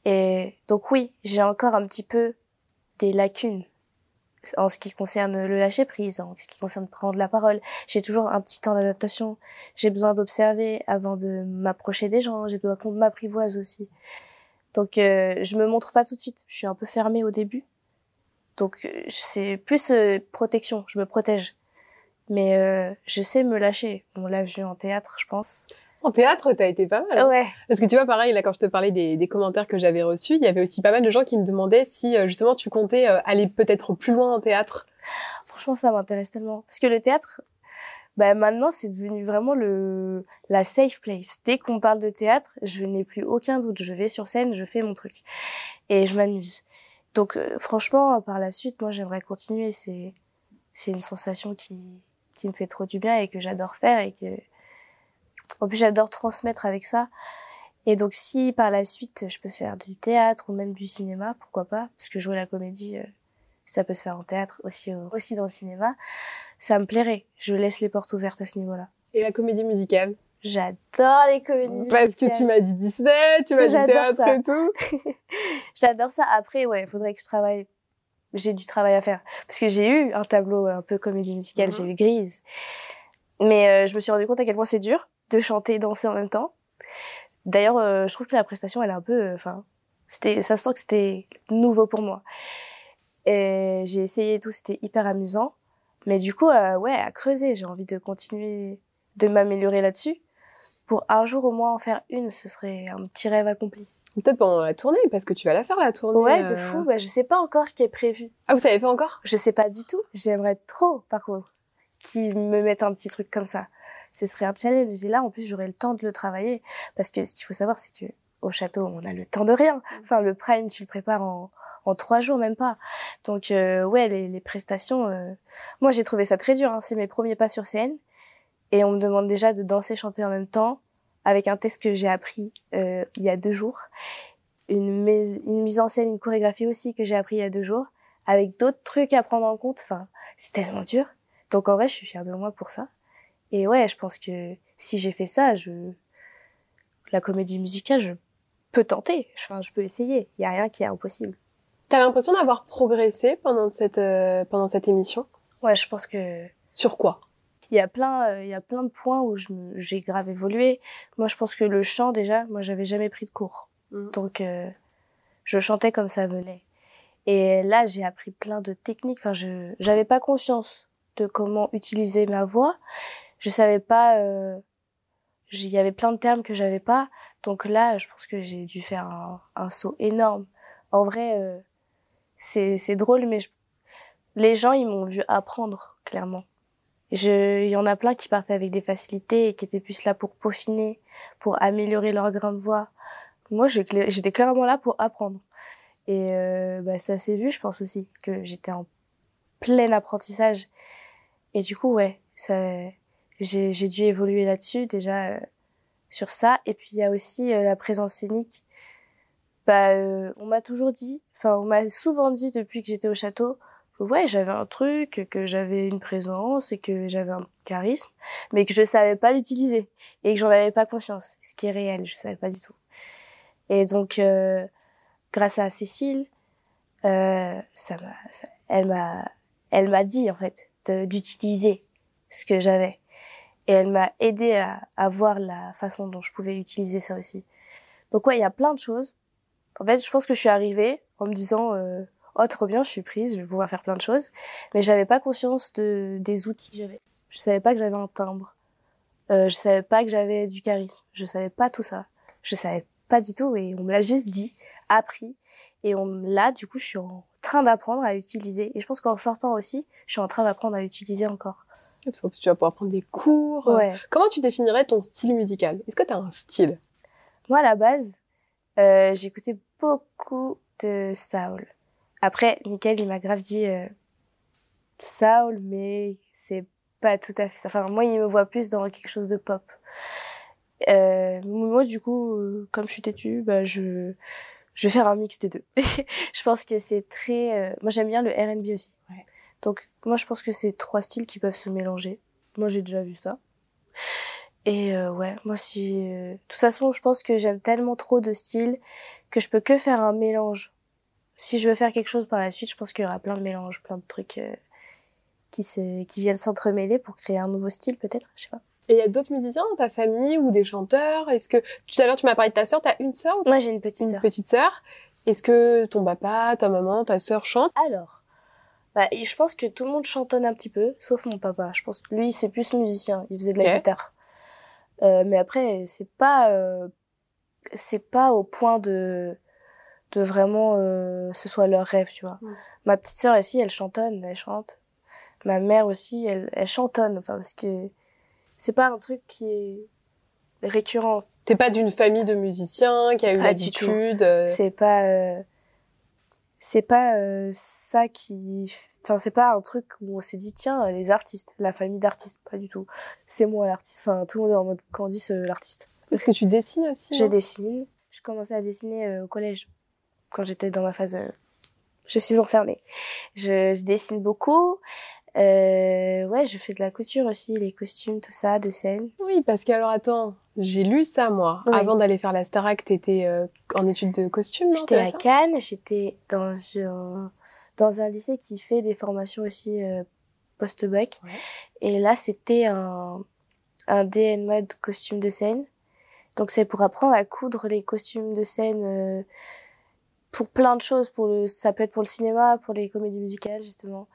Et donc oui, j'ai encore un petit peu des lacunes en ce qui concerne le lâcher prise, en ce qui concerne prendre la parole. J'ai toujours un petit temps d'adaptation. J'ai besoin d'observer avant de m'approcher des gens. J'ai besoin qu'on m'apprivoise aussi. Donc euh, je me montre pas tout de suite. Je suis un peu fermée au début. Donc euh, c'est plus euh, protection. Je me protège. Mais euh, je sais me lâcher. On l'a vu en théâtre, je pense. En théâtre, t'as été pas mal. hein Ouais. Parce que tu vois, pareil, là, quand je te parlais des, des commentaires que j'avais reçus, il y avait aussi pas mal de gens qui me demandaient si, euh, justement, tu comptais euh, aller peut-être plus loin en théâtre. Franchement, ça m'intéresse tellement. Parce que le théâtre, bah, maintenant, c'est devenu vraiment le, la safe place. Dès qu'on parle de théâtre, je n'ai plus aucun doute. Je vais sur scène, je fais mon truc. Et je m'amuse. Donc, euh, franchement, par la suite, moi, j'aimerais continuer. C'est, c'est une sensation qui, qui me fait trop du bien et que j'adore faire et que, en plus, j'adore transmettre avec ça. Et donc, si par la suite, je peux faire du théâtre ou même du cinéma, pourquoi pas? Parce que jouer la comédie, euh, ça peut se faire en théâtre, aussi, au- aussi dans le cinéma. Ça me plairait. Je laisse les portes ouvertes à ce niveau-là. Et la comédie musicale? J'adore les comédies Parce que tu musicales. m'as dit Disney, tu m'as dit théâtre ça. et tout. J'adore ça. Après, ouais, faudrait que je travaille. J'ai du travail à faire. Parce que j'ai eu un tableau un peu comédie musicale, Mhm. j'ai eu Grise. Mais euh, je me suis rendu compte à quel point c'est dur de chanter et danser en même temps. D'ailleurs, euh, je trouve que la prestation, elle est un peu... euh, Enfin, C'était, ça sent que c'était nouveau pour moi. Et j'ai essayé tout, c'était hyper amusant. Mais du coup, euh, ouais, à creuser, j'ai envie de continuer de m'améliorer là-dessus. Pour un jour au moins en faire une, ce serait un petit rêve accompli. Peut-être pendant la tournée, parce que tu vas la faire la tournée. Ouais, de euh. fou. Bah, je sais pas encore ce qui est prévu. Ah, vous savez pas encore? Je sais pas du tout. J'aimerais trop, par contre, qu'ils me mettent un petit truc comme ça. Ce serait un challenge. Et là, en plus, j'aurais le temps de le travailler. Parce que ce qu'il faut savoir, c'est que au château, on a le temps de rien. Enfin, le prime, tu le prépares en, en trois jours, même pas. Donc, euh, ouais, les, les prestations, euh, moi, j'ai trouvé ça très dur. Hein. C'est mes premiers pas sur scène. Et on me demande déjà de danser, chanter en même temps, avec un texte que j'ai appris euh, il y a deux jours. Une, mise- une mise en scène, une chorégraphie aussi que j'ai appris il y a deux jours, avec d'autres trucs à prendre en compte. Enfin, c'est tellement dur. Donc, en vrai, je suis fière de moi pour ça. Et ouais, je pense que si j'ai fait ça, je... la comédie musicale, je peux tenter. Enfin, je peux essayer. Il y a rien qui est impossible. T'as l'impression d'avoir progressé pendant cette, euh, pendant cette émission? Ouais, je pense que Sur quoi? Il y a plein, euh, il y a plein de points où j'ai grave évolué. Moi, je pense que le chant, déjà, moi, j'avais jamais pris de cours. Mhm. Donc, euh, je chantais comme ça venait. Et là, j'ai appris plein de techniques. Enfin, je, j'avais pas conscience de comment utiliser ma voix. Je savais pas, euh, il y avait plein de termes que j'avais pas. Donc là, je pense que j'ai dû faire un, saut énorme. En vrai, euh, c'est, drôle, mais je- les gens, ils m'ont vu apprendre, clairement. Il y en a plein qui partaient avec des facilités et qui étaient plus là pour peaufiner, pour améliorer leur grain de voix. Moi, j'étais clairement là pour apprendre. Et euh, bah, ça s'est vu, je pense aussi, que j'étais en plein apprentissage. Et du coup, ouais, ça, j'ai, dû évoluer là-dessus déjà euh, sur ça. Et puis il y a aussi euh, la présence scénique. Bah, euh, on m'a toujours dit, enfin, on m'a souvent dit depuis que j'étais au château que ouais, j'avais un truc, que j'avais une présence et que j'avais un charisme, mais que je savais pas l'utiliser et que j'en avais pas conscience, ce qui est réel, je savais pas du tout. Et donc, euh, grâce à Cécile, euh, ça m'a, elle m'a, elle m'a dit en fait d'utiliser ce que j'avais et elle m'a aidé à, à voir la façon dont je pouvais utiliser ça aussi. Donc ouais, il y a plein de choses. En fait, je pense que je suis arrivée en me disant euh, oh trop bien, je suis prise, je vais pouvoir faire plein de choses, mais j'avais pas conscience de des outils que j'avais. Je savais pas que j'avais un timbre. Euh, je savais pas que j'avais du charisme. Je savais pas tout ça. Je savais pas du tout et on me l'a juste dit, appris et on là du coup je suis en train d'apprendre à utiliser et je pense qu'en sortant aussi, je suis en train d'apprendre à utiliser encore. Parce qu'en plus, tu vas pouvoir prendre des cours. Ouais. Comment tu définirais ton style musical? Est-ce que tu as un style? Moi, à la base, euh, j'écoutais beaucoup de Saul. Après, Michael, il m'a grave dit euh, Saul, mais c'est pas tout à fait ça. Enfin, moi, il me voit plus dans quelque chose de pop. Euh, moi, du coup, euh, comme je suis têtue, bah, je, je vais faire un mix des deux. je pense que c'est très... Moi, j'aime bien le R&B aussi. Ouais. Donc, moi, je pense que c'est trois styles qui peuvent se mélanger. Moi, j'ai déjà vu ça. Et euh, ouais, moi si... euh, De toute façon, je pense que j'aime tellement trop de styles que je peux que faire un mélange. Si je veux faire quelque chose par la suite, je pense qu'il y aura plein de mélanges, plein de trucs euh, qui, se... qui viennent s'entremêler pour créer un nouveau style peut-être, je sais pas. Et il y a d'autres musiciens dans ta famille ou des chanteurs? Est-ce que tout à l'heure tu m'as parlé de ta sœur, t'as une sœur Moi j'ai une petite une sœur. petite sœur? Est-ce que ton papa, ta maman, ta sœur chantent? Alors, bah, et je pense que tout le monde chantonne un petit peu, sauf mon papa. Je pense que lui, c'est plus musicien. Il faisait de la guitare. Euh, mais après, c'est pas, euh, c'est pas au point de, de vraiment, euh, ce soit leur rêve, tu vois. Mm. Ma petite sœur ici, elle chantonne, elle chante. Ma mère aussi, elle, elle chantonne, enfin, parce que c'est pas un truc qui est récurrent. T'es pas d'une famille de musiciens qui a eu Pas l'habitude euh, C'est pas, euh, c'est pas euh, ça qui, enfin c'est pas un truc où on s'est dit tiens les artistes, la famille d'artistes, pas du tout. C'est moi l'artiste. Enfin tout le monde est en mode Candice euh, l'artiste. Est-ce que tu dessines aussi Je non dessine. Je commençais à dessiner euh, au collège quand j'étais dans ma phase. euh, je suis enfermée. Je, je dessine beaucoup. Euh, ouais, je fais de la couture aussi, les costumes, tout ça, de scène. Oui, parce que alors attends, j'ai lu ça moi. Oui. Avant d'aller faire la Starac, t'étais euh, en études de costume, non J'étais à Cannes, j'étais dans un, dans un lycée qui fait des formations aussi euh, post-bac. Ouais. Et là, c'était un, un DNMA de costume de scène. Donc c'est pour apprendre à coudre les costumes de scène euh, pour plein de choses. Pour le, ça peut être pour le cinéma, pour les comédies musicales justement,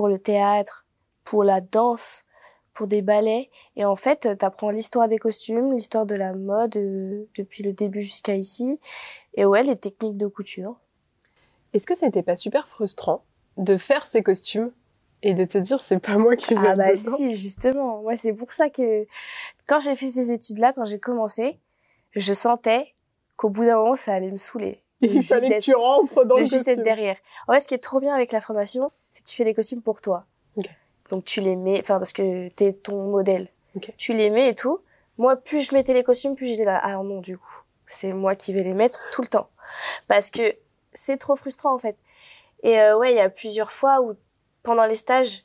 pour le théâtre, pour la danse, pour des ballets. Et en fait, t'apprends l'histoire des costumes, l'histoire de la mode euh, depuis le début jusqu'à ici, et ouais, les techniques de couture. Est-ce que c'était pas super frustrant de faire ces costumes et de te dire c'est pas moi qui vais Ah bah si, justement. Moi, c'est pour ça que quand j'ai fait ces études-là, quand j'ai commencé, je sentais qu'au bout d'un moment, ça allait me saouler. Il fallait que tu rentres dans de le juste costume. être derrière. En fait, ce qui est trop bien avec la formation, c'est que tu fais les costumes pour toi. Donc tu les mets, enfin parce que t'es ton modèle. Tu les mets et tout. Moi, plus je mettais les costumes, plus j'étais là. Alors non, du coup, c'est moi qui vais les mettre tout le temps, parce que c'est trop frustrant en fait. Et euh, ouais, il y a plusieurs fois où pendant les stages,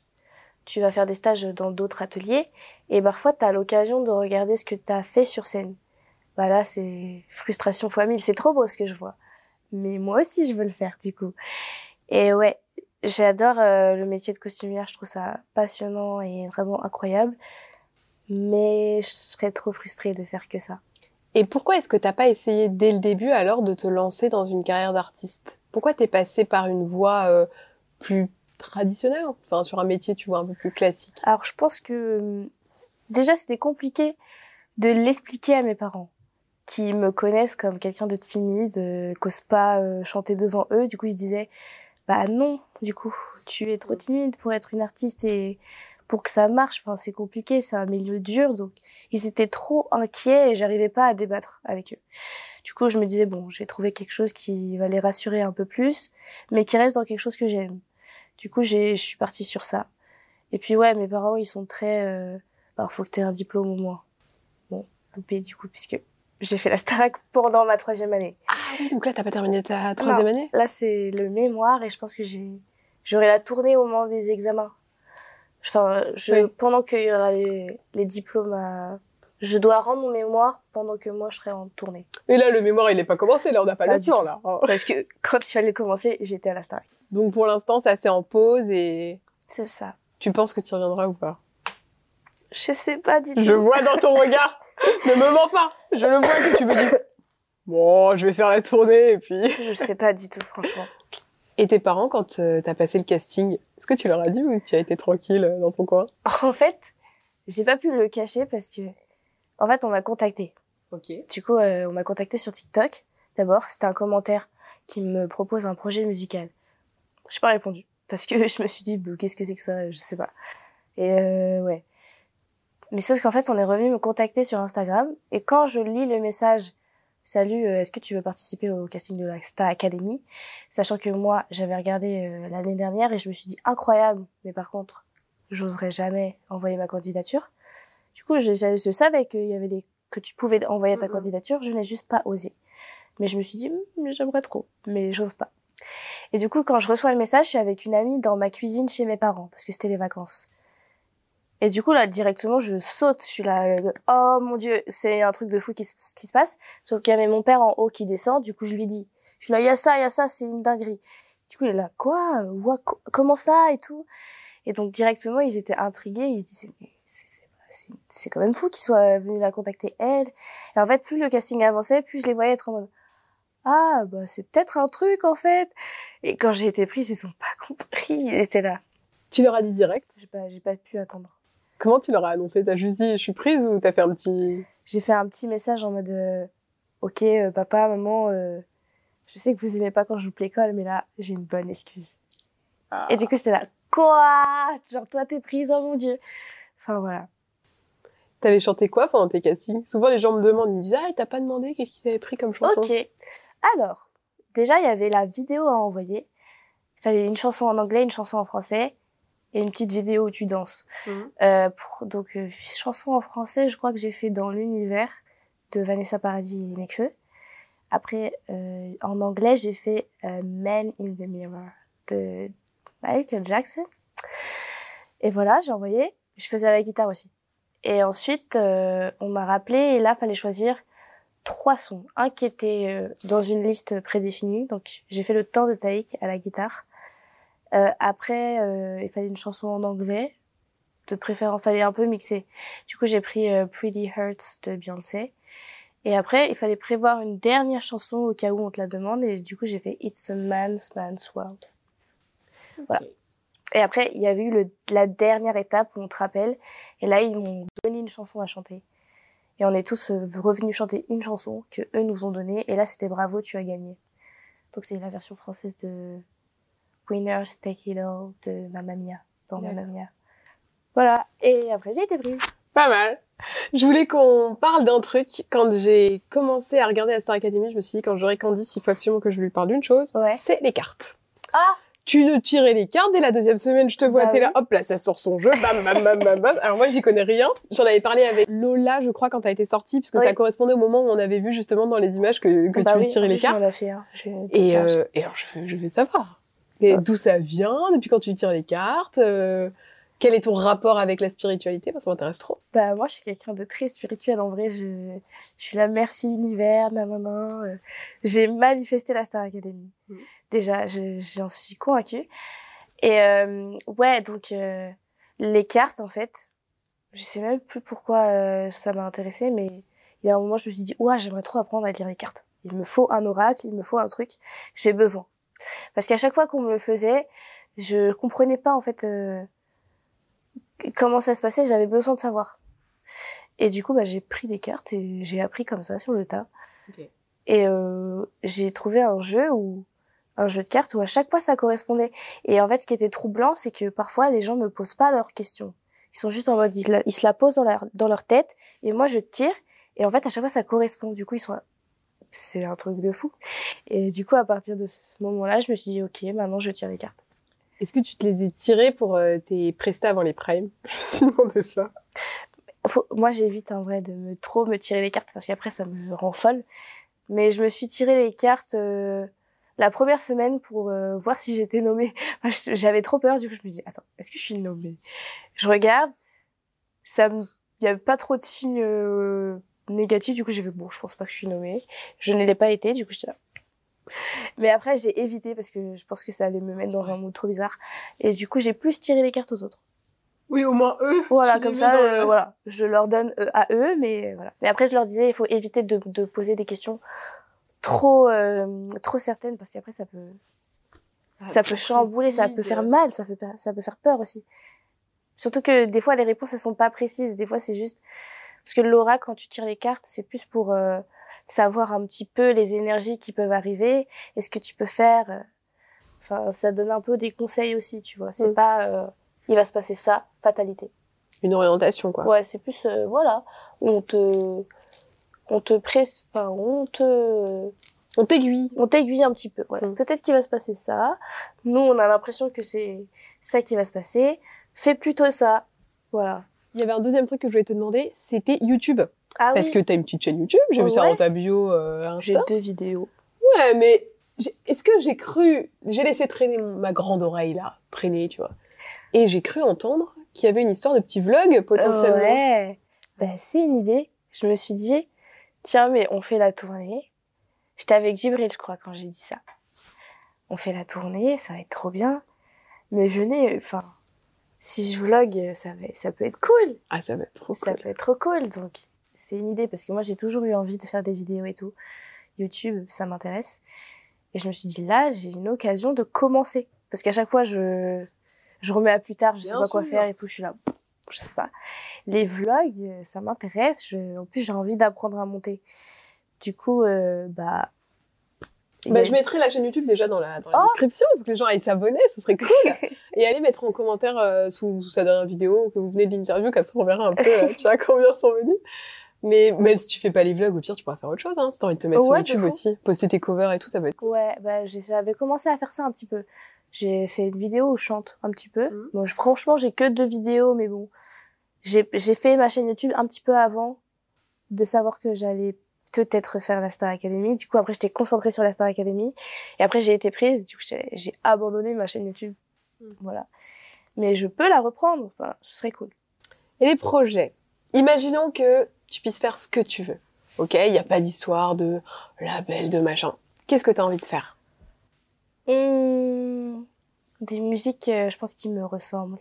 tu vas faire des stages dans d'autres ateliers et parfois tu as l'occasion de regarder ce que tu as fait sur scène. Bah là, c'est frustration fois mille. C'est trop beau ce que je vois. Mais moi aussi, je veux le faire du coup. Et ouais, j'adore euh, le métier de costumière. Je trouve ça passionnant et vraiment incroyable. Mais je serais trop frustrée de faire que ça. Et pourquoi est-ce que t'as pas essayé dès le début alors de te lancer dans une carrière d'artiste? Pourquoi t'es passé par une voie euh, plus traditionnelle, enfin sur un métier tu vois un peu plus classique Alors je pense que déjà c'était compliqué de l'expliquer à mes parents qui me connaissent comme quelqu'un de timide, euh, qu'ose pas euh, chanter devant eux. Du coup ils se disaient bah non, du coup tu es trop timide pour être une artiste et pour que ça marche, enfin c'est compliqué, c'est un milieu dur donc ils étaient trop inquiets et j'arrivais pas à débattre avec eux. Du coup je me disais bon je vais trouver quelque chose qui va les rassurer un peu plus, mais qui reste dans quelque chose que j'aime. Du coup, j'ai, je suis partie sur ça. Et puis ouais, mes parents, ils sont très, euh, bah, faut que t'aies un diplôme au moins. Bon, loupé du coup, puisque j'ai fait la Starac pendant ma troisième année. Ah oui, donc là t'as pas terminé ta troisième année? Là, c'est le mémoire et je pense que j'ai, j'aurai la tournée au moment des examens. Enfin, je, Oui. pendant qu'il y aura les, les diplômes à, je dois rendre mon mémoire pendant que moi je serai en tournée. Et là le mémoire il est pas commencé, là on n'a pas, Pas le plan là. Oh. Parce que quand il fallait commencer, j'étais à la Starac. Donc pour l'instant ça c'est en pause et C'est ça. tu penses que tu y reviendras ou pas? Je sais pas du tout. Je vois dans ton regard, ne me mens pas, je le vois que tu me dis bon je vais faire la tournée et puis... Je sais pas du tout, franchement. Et tes parents quand euh, t'as passé le casting, est-ce que tu leur as dit ou tu as été tranquille euh, dans ton coin? En fait, j'ai pas pu le cacher parce que, en fait, on m'a contacté. Ok. Du coup, euh, on m'a contacté sur TikTok. D'abord, c'était un commentaire qui me propose un projet musical. J'ai pas répondu parce que je me suis dit, qu'est-ce que c'est que ça? Je sais pas. Et euh, ouais. Mais sauf qu'en fait, on est revenu me contacter sur Instagram et quand je lis le message, salut, euh, est-ce que tu veux participer au casting de la Star Academy? Sachant que moi, j'avais regardé euh, l'année dernière et je me suis dit incroyable, mais par contre, j'oserais jamais envoyer ma candidature. Du coup, je, je, je savais qu'il y avait des que tu pouvais envoyer ta Mhm. candidature, je n'ai juste pas osé. Mais je me suis dit, mais j'aimerais trop, mais j'ose pas. Et du coup, quand je reçois le message, je suis avec une amie dans ma cuisine chez mes parents, parce que c'était les vacances. Et du coup, là, directement, je saute, je suis là, euh, oh mon dieu, c'est un truc de fou qui, se- qui se passe. Sauf qu'il y avait mon père en haut qui descend, du coup, je lui dis, je suis là, il y a ça, il y a ça, c'est une dinguerie. Du coup, il est là, quoi, Ouah, co- comment ça, et tout. Et donc, directement, ils étaient intrigués, ils se disaient, mais c'est, c'est, c'est, c'est quand même fou qu'ils soient venus la contacter, elle. Et en fait, plus le casting avançait, plus je les voyais être en mode, ah, bah, c'est peut-être un truc, en fait. Et quand j'ai été prise, ils ont pas compris, ils étaient là. Tu leur as dit direct? J'ai pas, j'ai pas pu attendre. Comment tu leur as annoncé? T'as juste dit je suis prise ou t'as fait un petit... J'ai fait un petit message en mode, euh, ok, euh, papa, maman, euh, je sais que vous aimez pas quand je joue l'école, mais là, j'ai une bonne excuse. Ah. Et du coup, j'étais là, quoi? Genre, toi, t'es prise, oh mon dieu. Enfin, voilà. T'avais chanté quoi pendant tes castings? Souvent les gens me demandent, ils me disent ah t'as pas demandé qu'est-ce qu'ils avaient pris comme chanson? Ok. Alors, déjà, il y avait la vidéo à envoyer. Il fallait une chanson en anglais, une chanson en français et une petite vidéo où tu danses. Mhm. Euh, pour, donc, euh, chanson en français, je crois que j'ai fait dans l'univers de Vanessa Paradis et Nekfeu. Après, euh, en anglais, j'ai fait euh, Man in the Mirror de Michael Jackson. Et voilà, j'ai envoyé. Je faisais la guitare aussi. Et ensuite, euh, on m'a rappelé et là, fallait choisir trois sons. Un qui était euh, dans une liste prédéfinie. Donc, j'ai fait le temps de Taïk à la guitare. Euh, après, euh, il fallait une chanson en anglais. De préférence, fallait un peu mixer. Du coup, j'ai pris euh, Pretty Hurts de Beyoncé. Et après, il fallait prévoir une dernière chanson au cas où on te la demande. Et du coup, j'ai fait It's a Man's Man's World. Voilà. Et après, il y avait eu le, la dernière étape où on te rappelle. Et là, ils m'ont donné une chanson à chanter. Et on est tous euh, revenus chanter une chanson que eux nous ont donnée. Et là, c'était Bravo, tu as gagné. Donc, c'est la version française de Winners Take It All de Mamma Mia. Dans Mamma Mia. Voilà. Et après, j'ai été prise. Pas mal. Je voulais qu'on parle d'un truc. Quand j'ai commencé à regarder la Star Academy, je me suis dit, quand j'aurai Candice, il faut absolument que je lui parle d'une chose. Ouais. C'est les cartes. Ah Tu ne tirais les cartes dès la deuxième semaine, je te vois, Bah t'es là, hop, là, ça sort son jeu, bam, bam, bam, bam, bam. Alors moi, j'y connais rien. J'en avais parlé avec Lola, je crois, quand t'as été sortie, puisque Oui. ça correspondait au moment où on avait vu justement dans les images que, que Bah tu oui, tirais les cartes. fait, hein. Je- Et, euh, et alors, je je veux savoir. Et Ah. D'où ça vient Depuis quand tu tires les cartes euh, Quel est ton rapport avec la spiritualité Parce que ça m'intéresse trop. Bah, moi, je suis quelqu'un de très spirituel. En vrai, je, je suis la merci univers, ma maman. euh, j'ai manifesté la Star Academy. Mm. Déjà, je- j'en suis convaincue. Et euh, ouais, donc euh, les cartes, en fait, je sais même plus pourquoi euh, ça m'a intéressé, mais il y a un moment, je me suis dit, ouais, j'aimerais trop apprendre à lire les cartes. Il me faut un oracle, il me faut un truc. J'ai besoin. Parce qu'à chaque fois qu'on me le faisait, je comprenais pas en fait euh, comment ça se passait. J'avais besoin de savoir. Et du coup, bah, j'ai pris des cartes et j'ai appris comme ça sur le tas. Et euh, j'ai trouvé un jeu où un jeu de cartes où à chaque fois ça correspondait. Et en fait, ce qui était troublant, c'est que parfois les gens me posent pas leurs questions. Ils sont juste en mode, ils, se la- ils se la posent dans leur, dans leur tête et moi je tire. Et en fait, à chaque fois ça correspond. Du coup, ils sont là. C'est un truc de fou. Et du coup, à partir de ce moment-là, je me suis dit, ok, maintenant je tire les cartes. Est-ce que tu te les as tirées pour euh, tes prestats avant les primes? Je me demandé ça. Faut- moi j'évite en vrai de me trop me tirer les cartes parce qu'après ça me rend folle mais je me suis tiré les cartes euh, la première semaine pour euh, voir si j'étais nommée j'avais trop peur du coup je me dis attends est-ce que je suis nommée? Je regarde ça me il y avait pas trop de signes négatifs du coup j'ai fait bon je pense pas que je suis nommée je ne l'ai pas été du coup j'étais là mais après j'ai évité parce que je pense que ça allait me mettre dans un mood trop bizarre et du coup j'ai plus tiré les cartes aux autres Oui, au moins eux. voilà, comme ça, euh, voilà, je leur donne euh, à eux, mais voilà. Mais après, je leur disais, il faut éviter de, de poser des questions trop, euh, trop certaines, parce qu'après, ça peut, Ah, ça peut chambouler, ça peut faire mal, ça fait, ça peut faire peur aussi. Surtout que des fois, les réponses, elles sont pas précises. Des fois, c'est juste, parce que l'aura, quand tu tires les cartes, c'est plus pour euh, savoir un petit peu les énergies qui peuvent arriver, et ce que tu peux faire. euh. Enfin, ça donne un peu des conseils aussi, tu vois. C'est Mm. pas, euh, il va se passer ça, fatalité. Une orientation, quoi. Ouais, c'est plus euh, voilà, on te on te presse enfin on te On t'aiguille. on t'aiguille un petit peu. Voilà. Mm. Peut-être qu'il va se passer ça. Nous, on a l'impression que c'est ça qui va se passer. Fais plutôt ça. Voilà. Il y avait un deuxième truc que je voulais te demander, c'était YouTube. Ah Parce que t'as une petite chaîne YouTube, j'ai vu ça dans ta bio euh, j'ai deux vidéos. Ouais, mais est-ce que j'ai cru, j'ai laissé traîner ma grande oreille là, traîner, tu vois. Et j'ai cru entendre qu'il y avait une histoire de petit vlog potentiellement. Ouais. Bah, c'est une idée. Je me suis dit tiens, mais on fait la tournée. J'étais avec Gibril, je crois, quand j'ai dit ça. On fait la tournée, ça va être trop bien. Mais venez, enfin, si je vlog, ça, va, ça peut être cool. Ah, ça va être trop Ça cool. peut être trop cool. Donc, c'est une idée parce que moi, j'ai toujours eu envie de faire des vidéos et tout. YouTube, ça m'intéresse. Et je me suis dit, là, j'ai une occasion de commencer. Parce qu'à chaque fois, je, je remets à plus tard, je sais pas quoi faire et tout. Je suis là, je sais pas. Les vlogs, ça m'intéresse. Je- En plus, j'ai envie d'apprendre à monter. Du coup, euh, bah. Bah, je mettrai la chaîne YouTube déjà dans la, dans la Oh description pour que les gens aillent s'abonner, ce serait cool. Et allez mettre en commentaire euh, sous, sous sa dernière vidéo que vous venez de l'interview, comme ça on verra un peu, euh, tu vois, combien sont venus. Mais même si tu fais pas les vlogs, au pire, tu pourras faire autre chose, hein, si t'as envie de te mettre Ouais, sur YouTube aussi. Poster tes covers et tout, ça va être cool. Ouais, bah j'avais commencé à faire ça un petit peu. J'ai fait une vidéo où je chante un petit peu. Mhm. Bon, je- franchement, j'ai que deux vidéos, mais bon. J'ai j'ai fait ma chaîne YouTube un petit peu avant de savoir que j'allais peut-être faire la Star Academy. Du coup, après, j'étais concentrée sur la Star Academy. Et après, j'ai été prise. Du coup, j'ai abandonné ma chaîne YouTube. Mhm. Voilà. Mais je peux la reprendre. Enfin, ce serait cool. Et les projets. Imaginons que tu puisses faire ce que tu veux. Ok, il n'y a pas d'histoire de label, de machin. Qu'est-ce que tu as envie de faire? Hum, des musiques, euh, je pense, qui me ressemblent.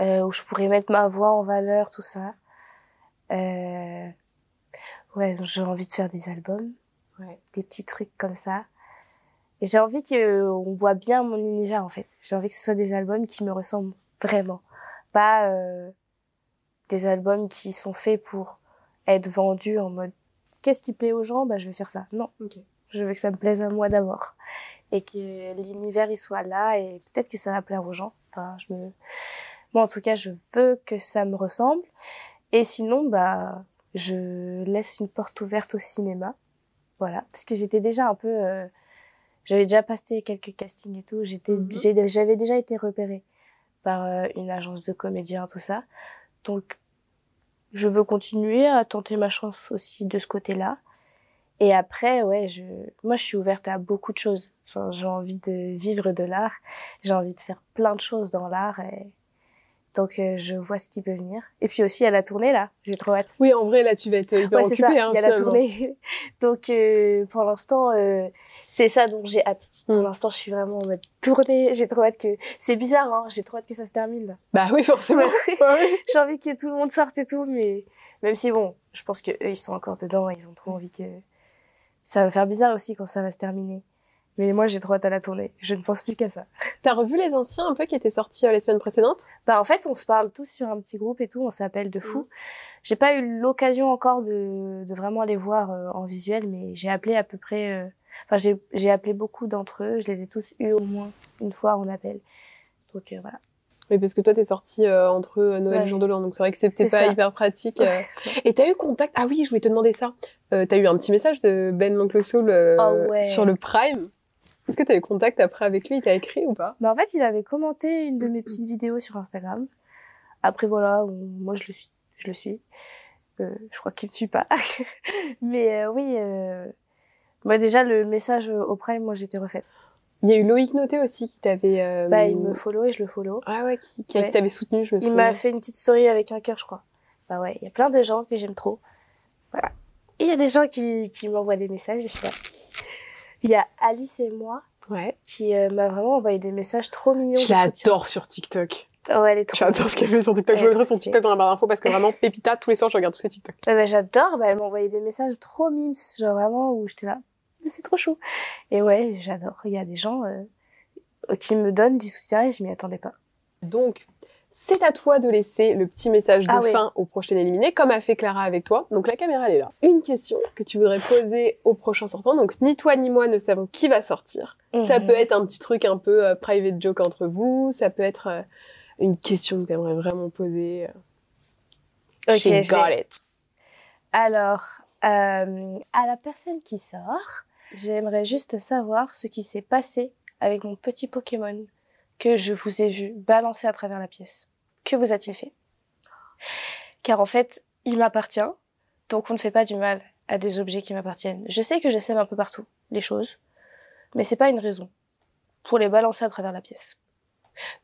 Euh, où je pourrais mettre ma voix en valeur, tout ça. Euh, ouais, j'ai envie de faire des albums, Ouais. des petits trucs comme ça. Et j'ai envie que on voit bien mon univers en fait. J'ai envie que ce soit des albums qui me ressemblent vraiment, pas euh, des albums qui sont faits pour être vendus en mode qu'est-ce qui plaît aux gens, bah je vais faire ça. Non, Ok. je veux que ça me plaise à moi d'abord et que l'univers il soit là et peut-être que ça va plaire aux gens. Enfin, je me moi en tout cas, je veux que ça me ressemble et sinon bah je laisse une porte ouverte au cinéma. Voilà, parce que j'étais déjà un peu euh, j'avais déjà passé quelques castings et tout, j'étais Mhm. j'avais déjà été repérée par euh, une agence de comédiens tout ça. Donc je veux continuer à tenter ma chance aussi de ce côté-là. Et après, ouais, je, moi, je suis ouverte à beaucoup de choses. Enfin, j'ai envie de vivre de l'art. J'ai envie de faire plein de choses dans l'art. Et... Donc, euh, je vois ce qui peut venir. Et puis aussi, a la tournée, là. J'ai trop hâte. Oui, en vrai, là, tu vas être hyper Ouais, c'est ça. occupée, hein, il y a la tournée. Donc, euh, pour l'instant, euh, c'est ça dont j'ai hâte. Pour Mm. l'instant, je suis vraiment en mode tournée. J'ai trop hâte que, c'est bizarre, hein. J'ai trop hâte que ça se termine, là. Bah oui, forcément. Ouais. j'ai envie que tout le monde sorte et tout, mais même si bon, je pense que eux ils sont encore dedans, ils ont trop envie que ça va faire bizarre aussi quand ça va se terminer. Mais moi j'ai trop hâte à la tournée. Je ne pense plus qu'à ça. T'as revu les anciens un peu qui étaient sortis euh, les semaines précédentes? Bah en fait on se parle tous sur un petit groupe et tout, on s'appelle de fou. J'ai pas eu l'occasion encore de, de vraiment les voir euh, en visuel, mais j'ai appelé à peu près, euh, enfin j'ai j'ai appelé beaucoup d'entre eux, je les ai tous eus au moins une fois en appel. Donc euh, voilà. Oui, parce que toi, t'es sorti euh, entre Noël et Ouais. jour de l'an, donc c'est vrai que c'était pas ça. hyper pratique. euh. Et t'as eu contact? Ah oui, je voulais te demander ça. Euh, t'as eu un petit message de Ben l'oncle Soul Ah ouais. sur le Prime? Est-ce que t'as eu contact après avec lui? Il t'a écrit ou pas? Bah en fait, il avait commenté une de mes petites vidéos sur Instagram. Après voilà, moi je le suis, je le suis. Euh, je crois qu'il me suit pas. Mais euh, oui, euh... bah déjà le message au Prime, moi j'étais refaite. Il y a eu Loïc Noté aussi qui t'avait. euh, Bah il me follow et je le follow. Ah ouais, qui, qui, Ouais. t'avait soutenu, je me Il souviens. m'a fait une petite story avec un cœur, je crois. Bah ouais, il y a plein de gens que j'aime trop. Voilà. Il y a des gens qui, qui m'envoient des messages et je sais pas. Il y a Alice et moi Ouais. qui euh, m'a vraiment envoyé des messages trop mignons. Je l'adore sur TikTok. Oh, ouais, elle est trop J'adore ce qu'elle fait sur TikTok. Je Elle est mettrai son. TikTok dans la barre d'infos parce que vraiment, Pépita, tous les soirs, je regarde tous ses TikTok. Ouais, bah, j'adore, bah, elle m'a envoyé des messages trop mimes, genre vraiment où j'étais là, c'est trop chou. Et ouais, j'adore. Il y a des gens euh, qui me donnent du soutien et je m'y attendais pas. Donc, c'est à toi de laisser le petit message de Ah ouais. fin au prochain éliminé, comme a fait Clara avec toi. Donc la caméra, elle est là. Une question que tu voudrais poser au prochain sortant. Donc ni toi ni moi ne savons qui va sortir. Ça Mhm. peut être un petit truc un peu euh, private joke entre vous. Ça peut être euh, une question que tu aimerais vraiment poser. Ok, She got it. Alors, euh, à la personne qui sort, j'aimerais juste savoir ce qui s'est passé avec mon petit Pokémon que je vous ai vu balancer à travers la pièce. Que vous a-t-il fait? Car en fait, il m'appartient, donc on ne fait pas du mal à des objets qui m'appartiennent. Je sais que je sème un peu partout les choses, mais c'est pas une raison pour les balancer à travers la pièce.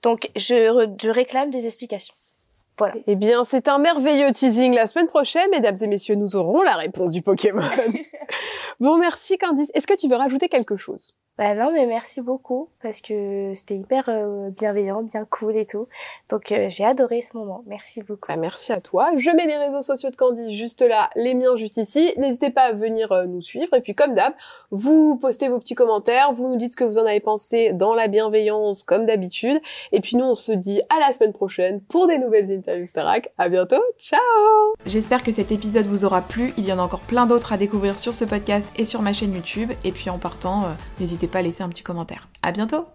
Donc je, je réclame des explications. Voilà. Eh bien, c'est un merveilleux teasing. La semaine prochaine, mesdames et messieurs, nous aurons la réponse du Pokémon. bon, merci Candice. Est-ce que tu veux rajouter quelque chose? Bah non, mais merci beaucoup parce que c'était hyper euh, bienveillant, bien cool et tout. Donc euh, j'ai adoré ce moment. Merci beaucoup. Bah, merci à toi. Je mets les réseaux sociaux de Candice juste là, les miens juste ici. N'hésitez pas à venir euh, nous suivre. Et puis comme d'hab, vous postez vos petits commentaires, vous nous dites ce que vous en avez pensé dans la bienveillance comme d'habitude. Et puis nous, on se dit à la semaine prochaine pour des nouvelles interviews Starac. À bientôt. Ciao J'espère que cet épisode vous aura plu. Il y en a encore plein d'autres à découvrir sur ce podcast et sur ma chaîne YouTube. Et puis en partant, euh, n'hésitez pas laisser un petit commentaire. À bientôt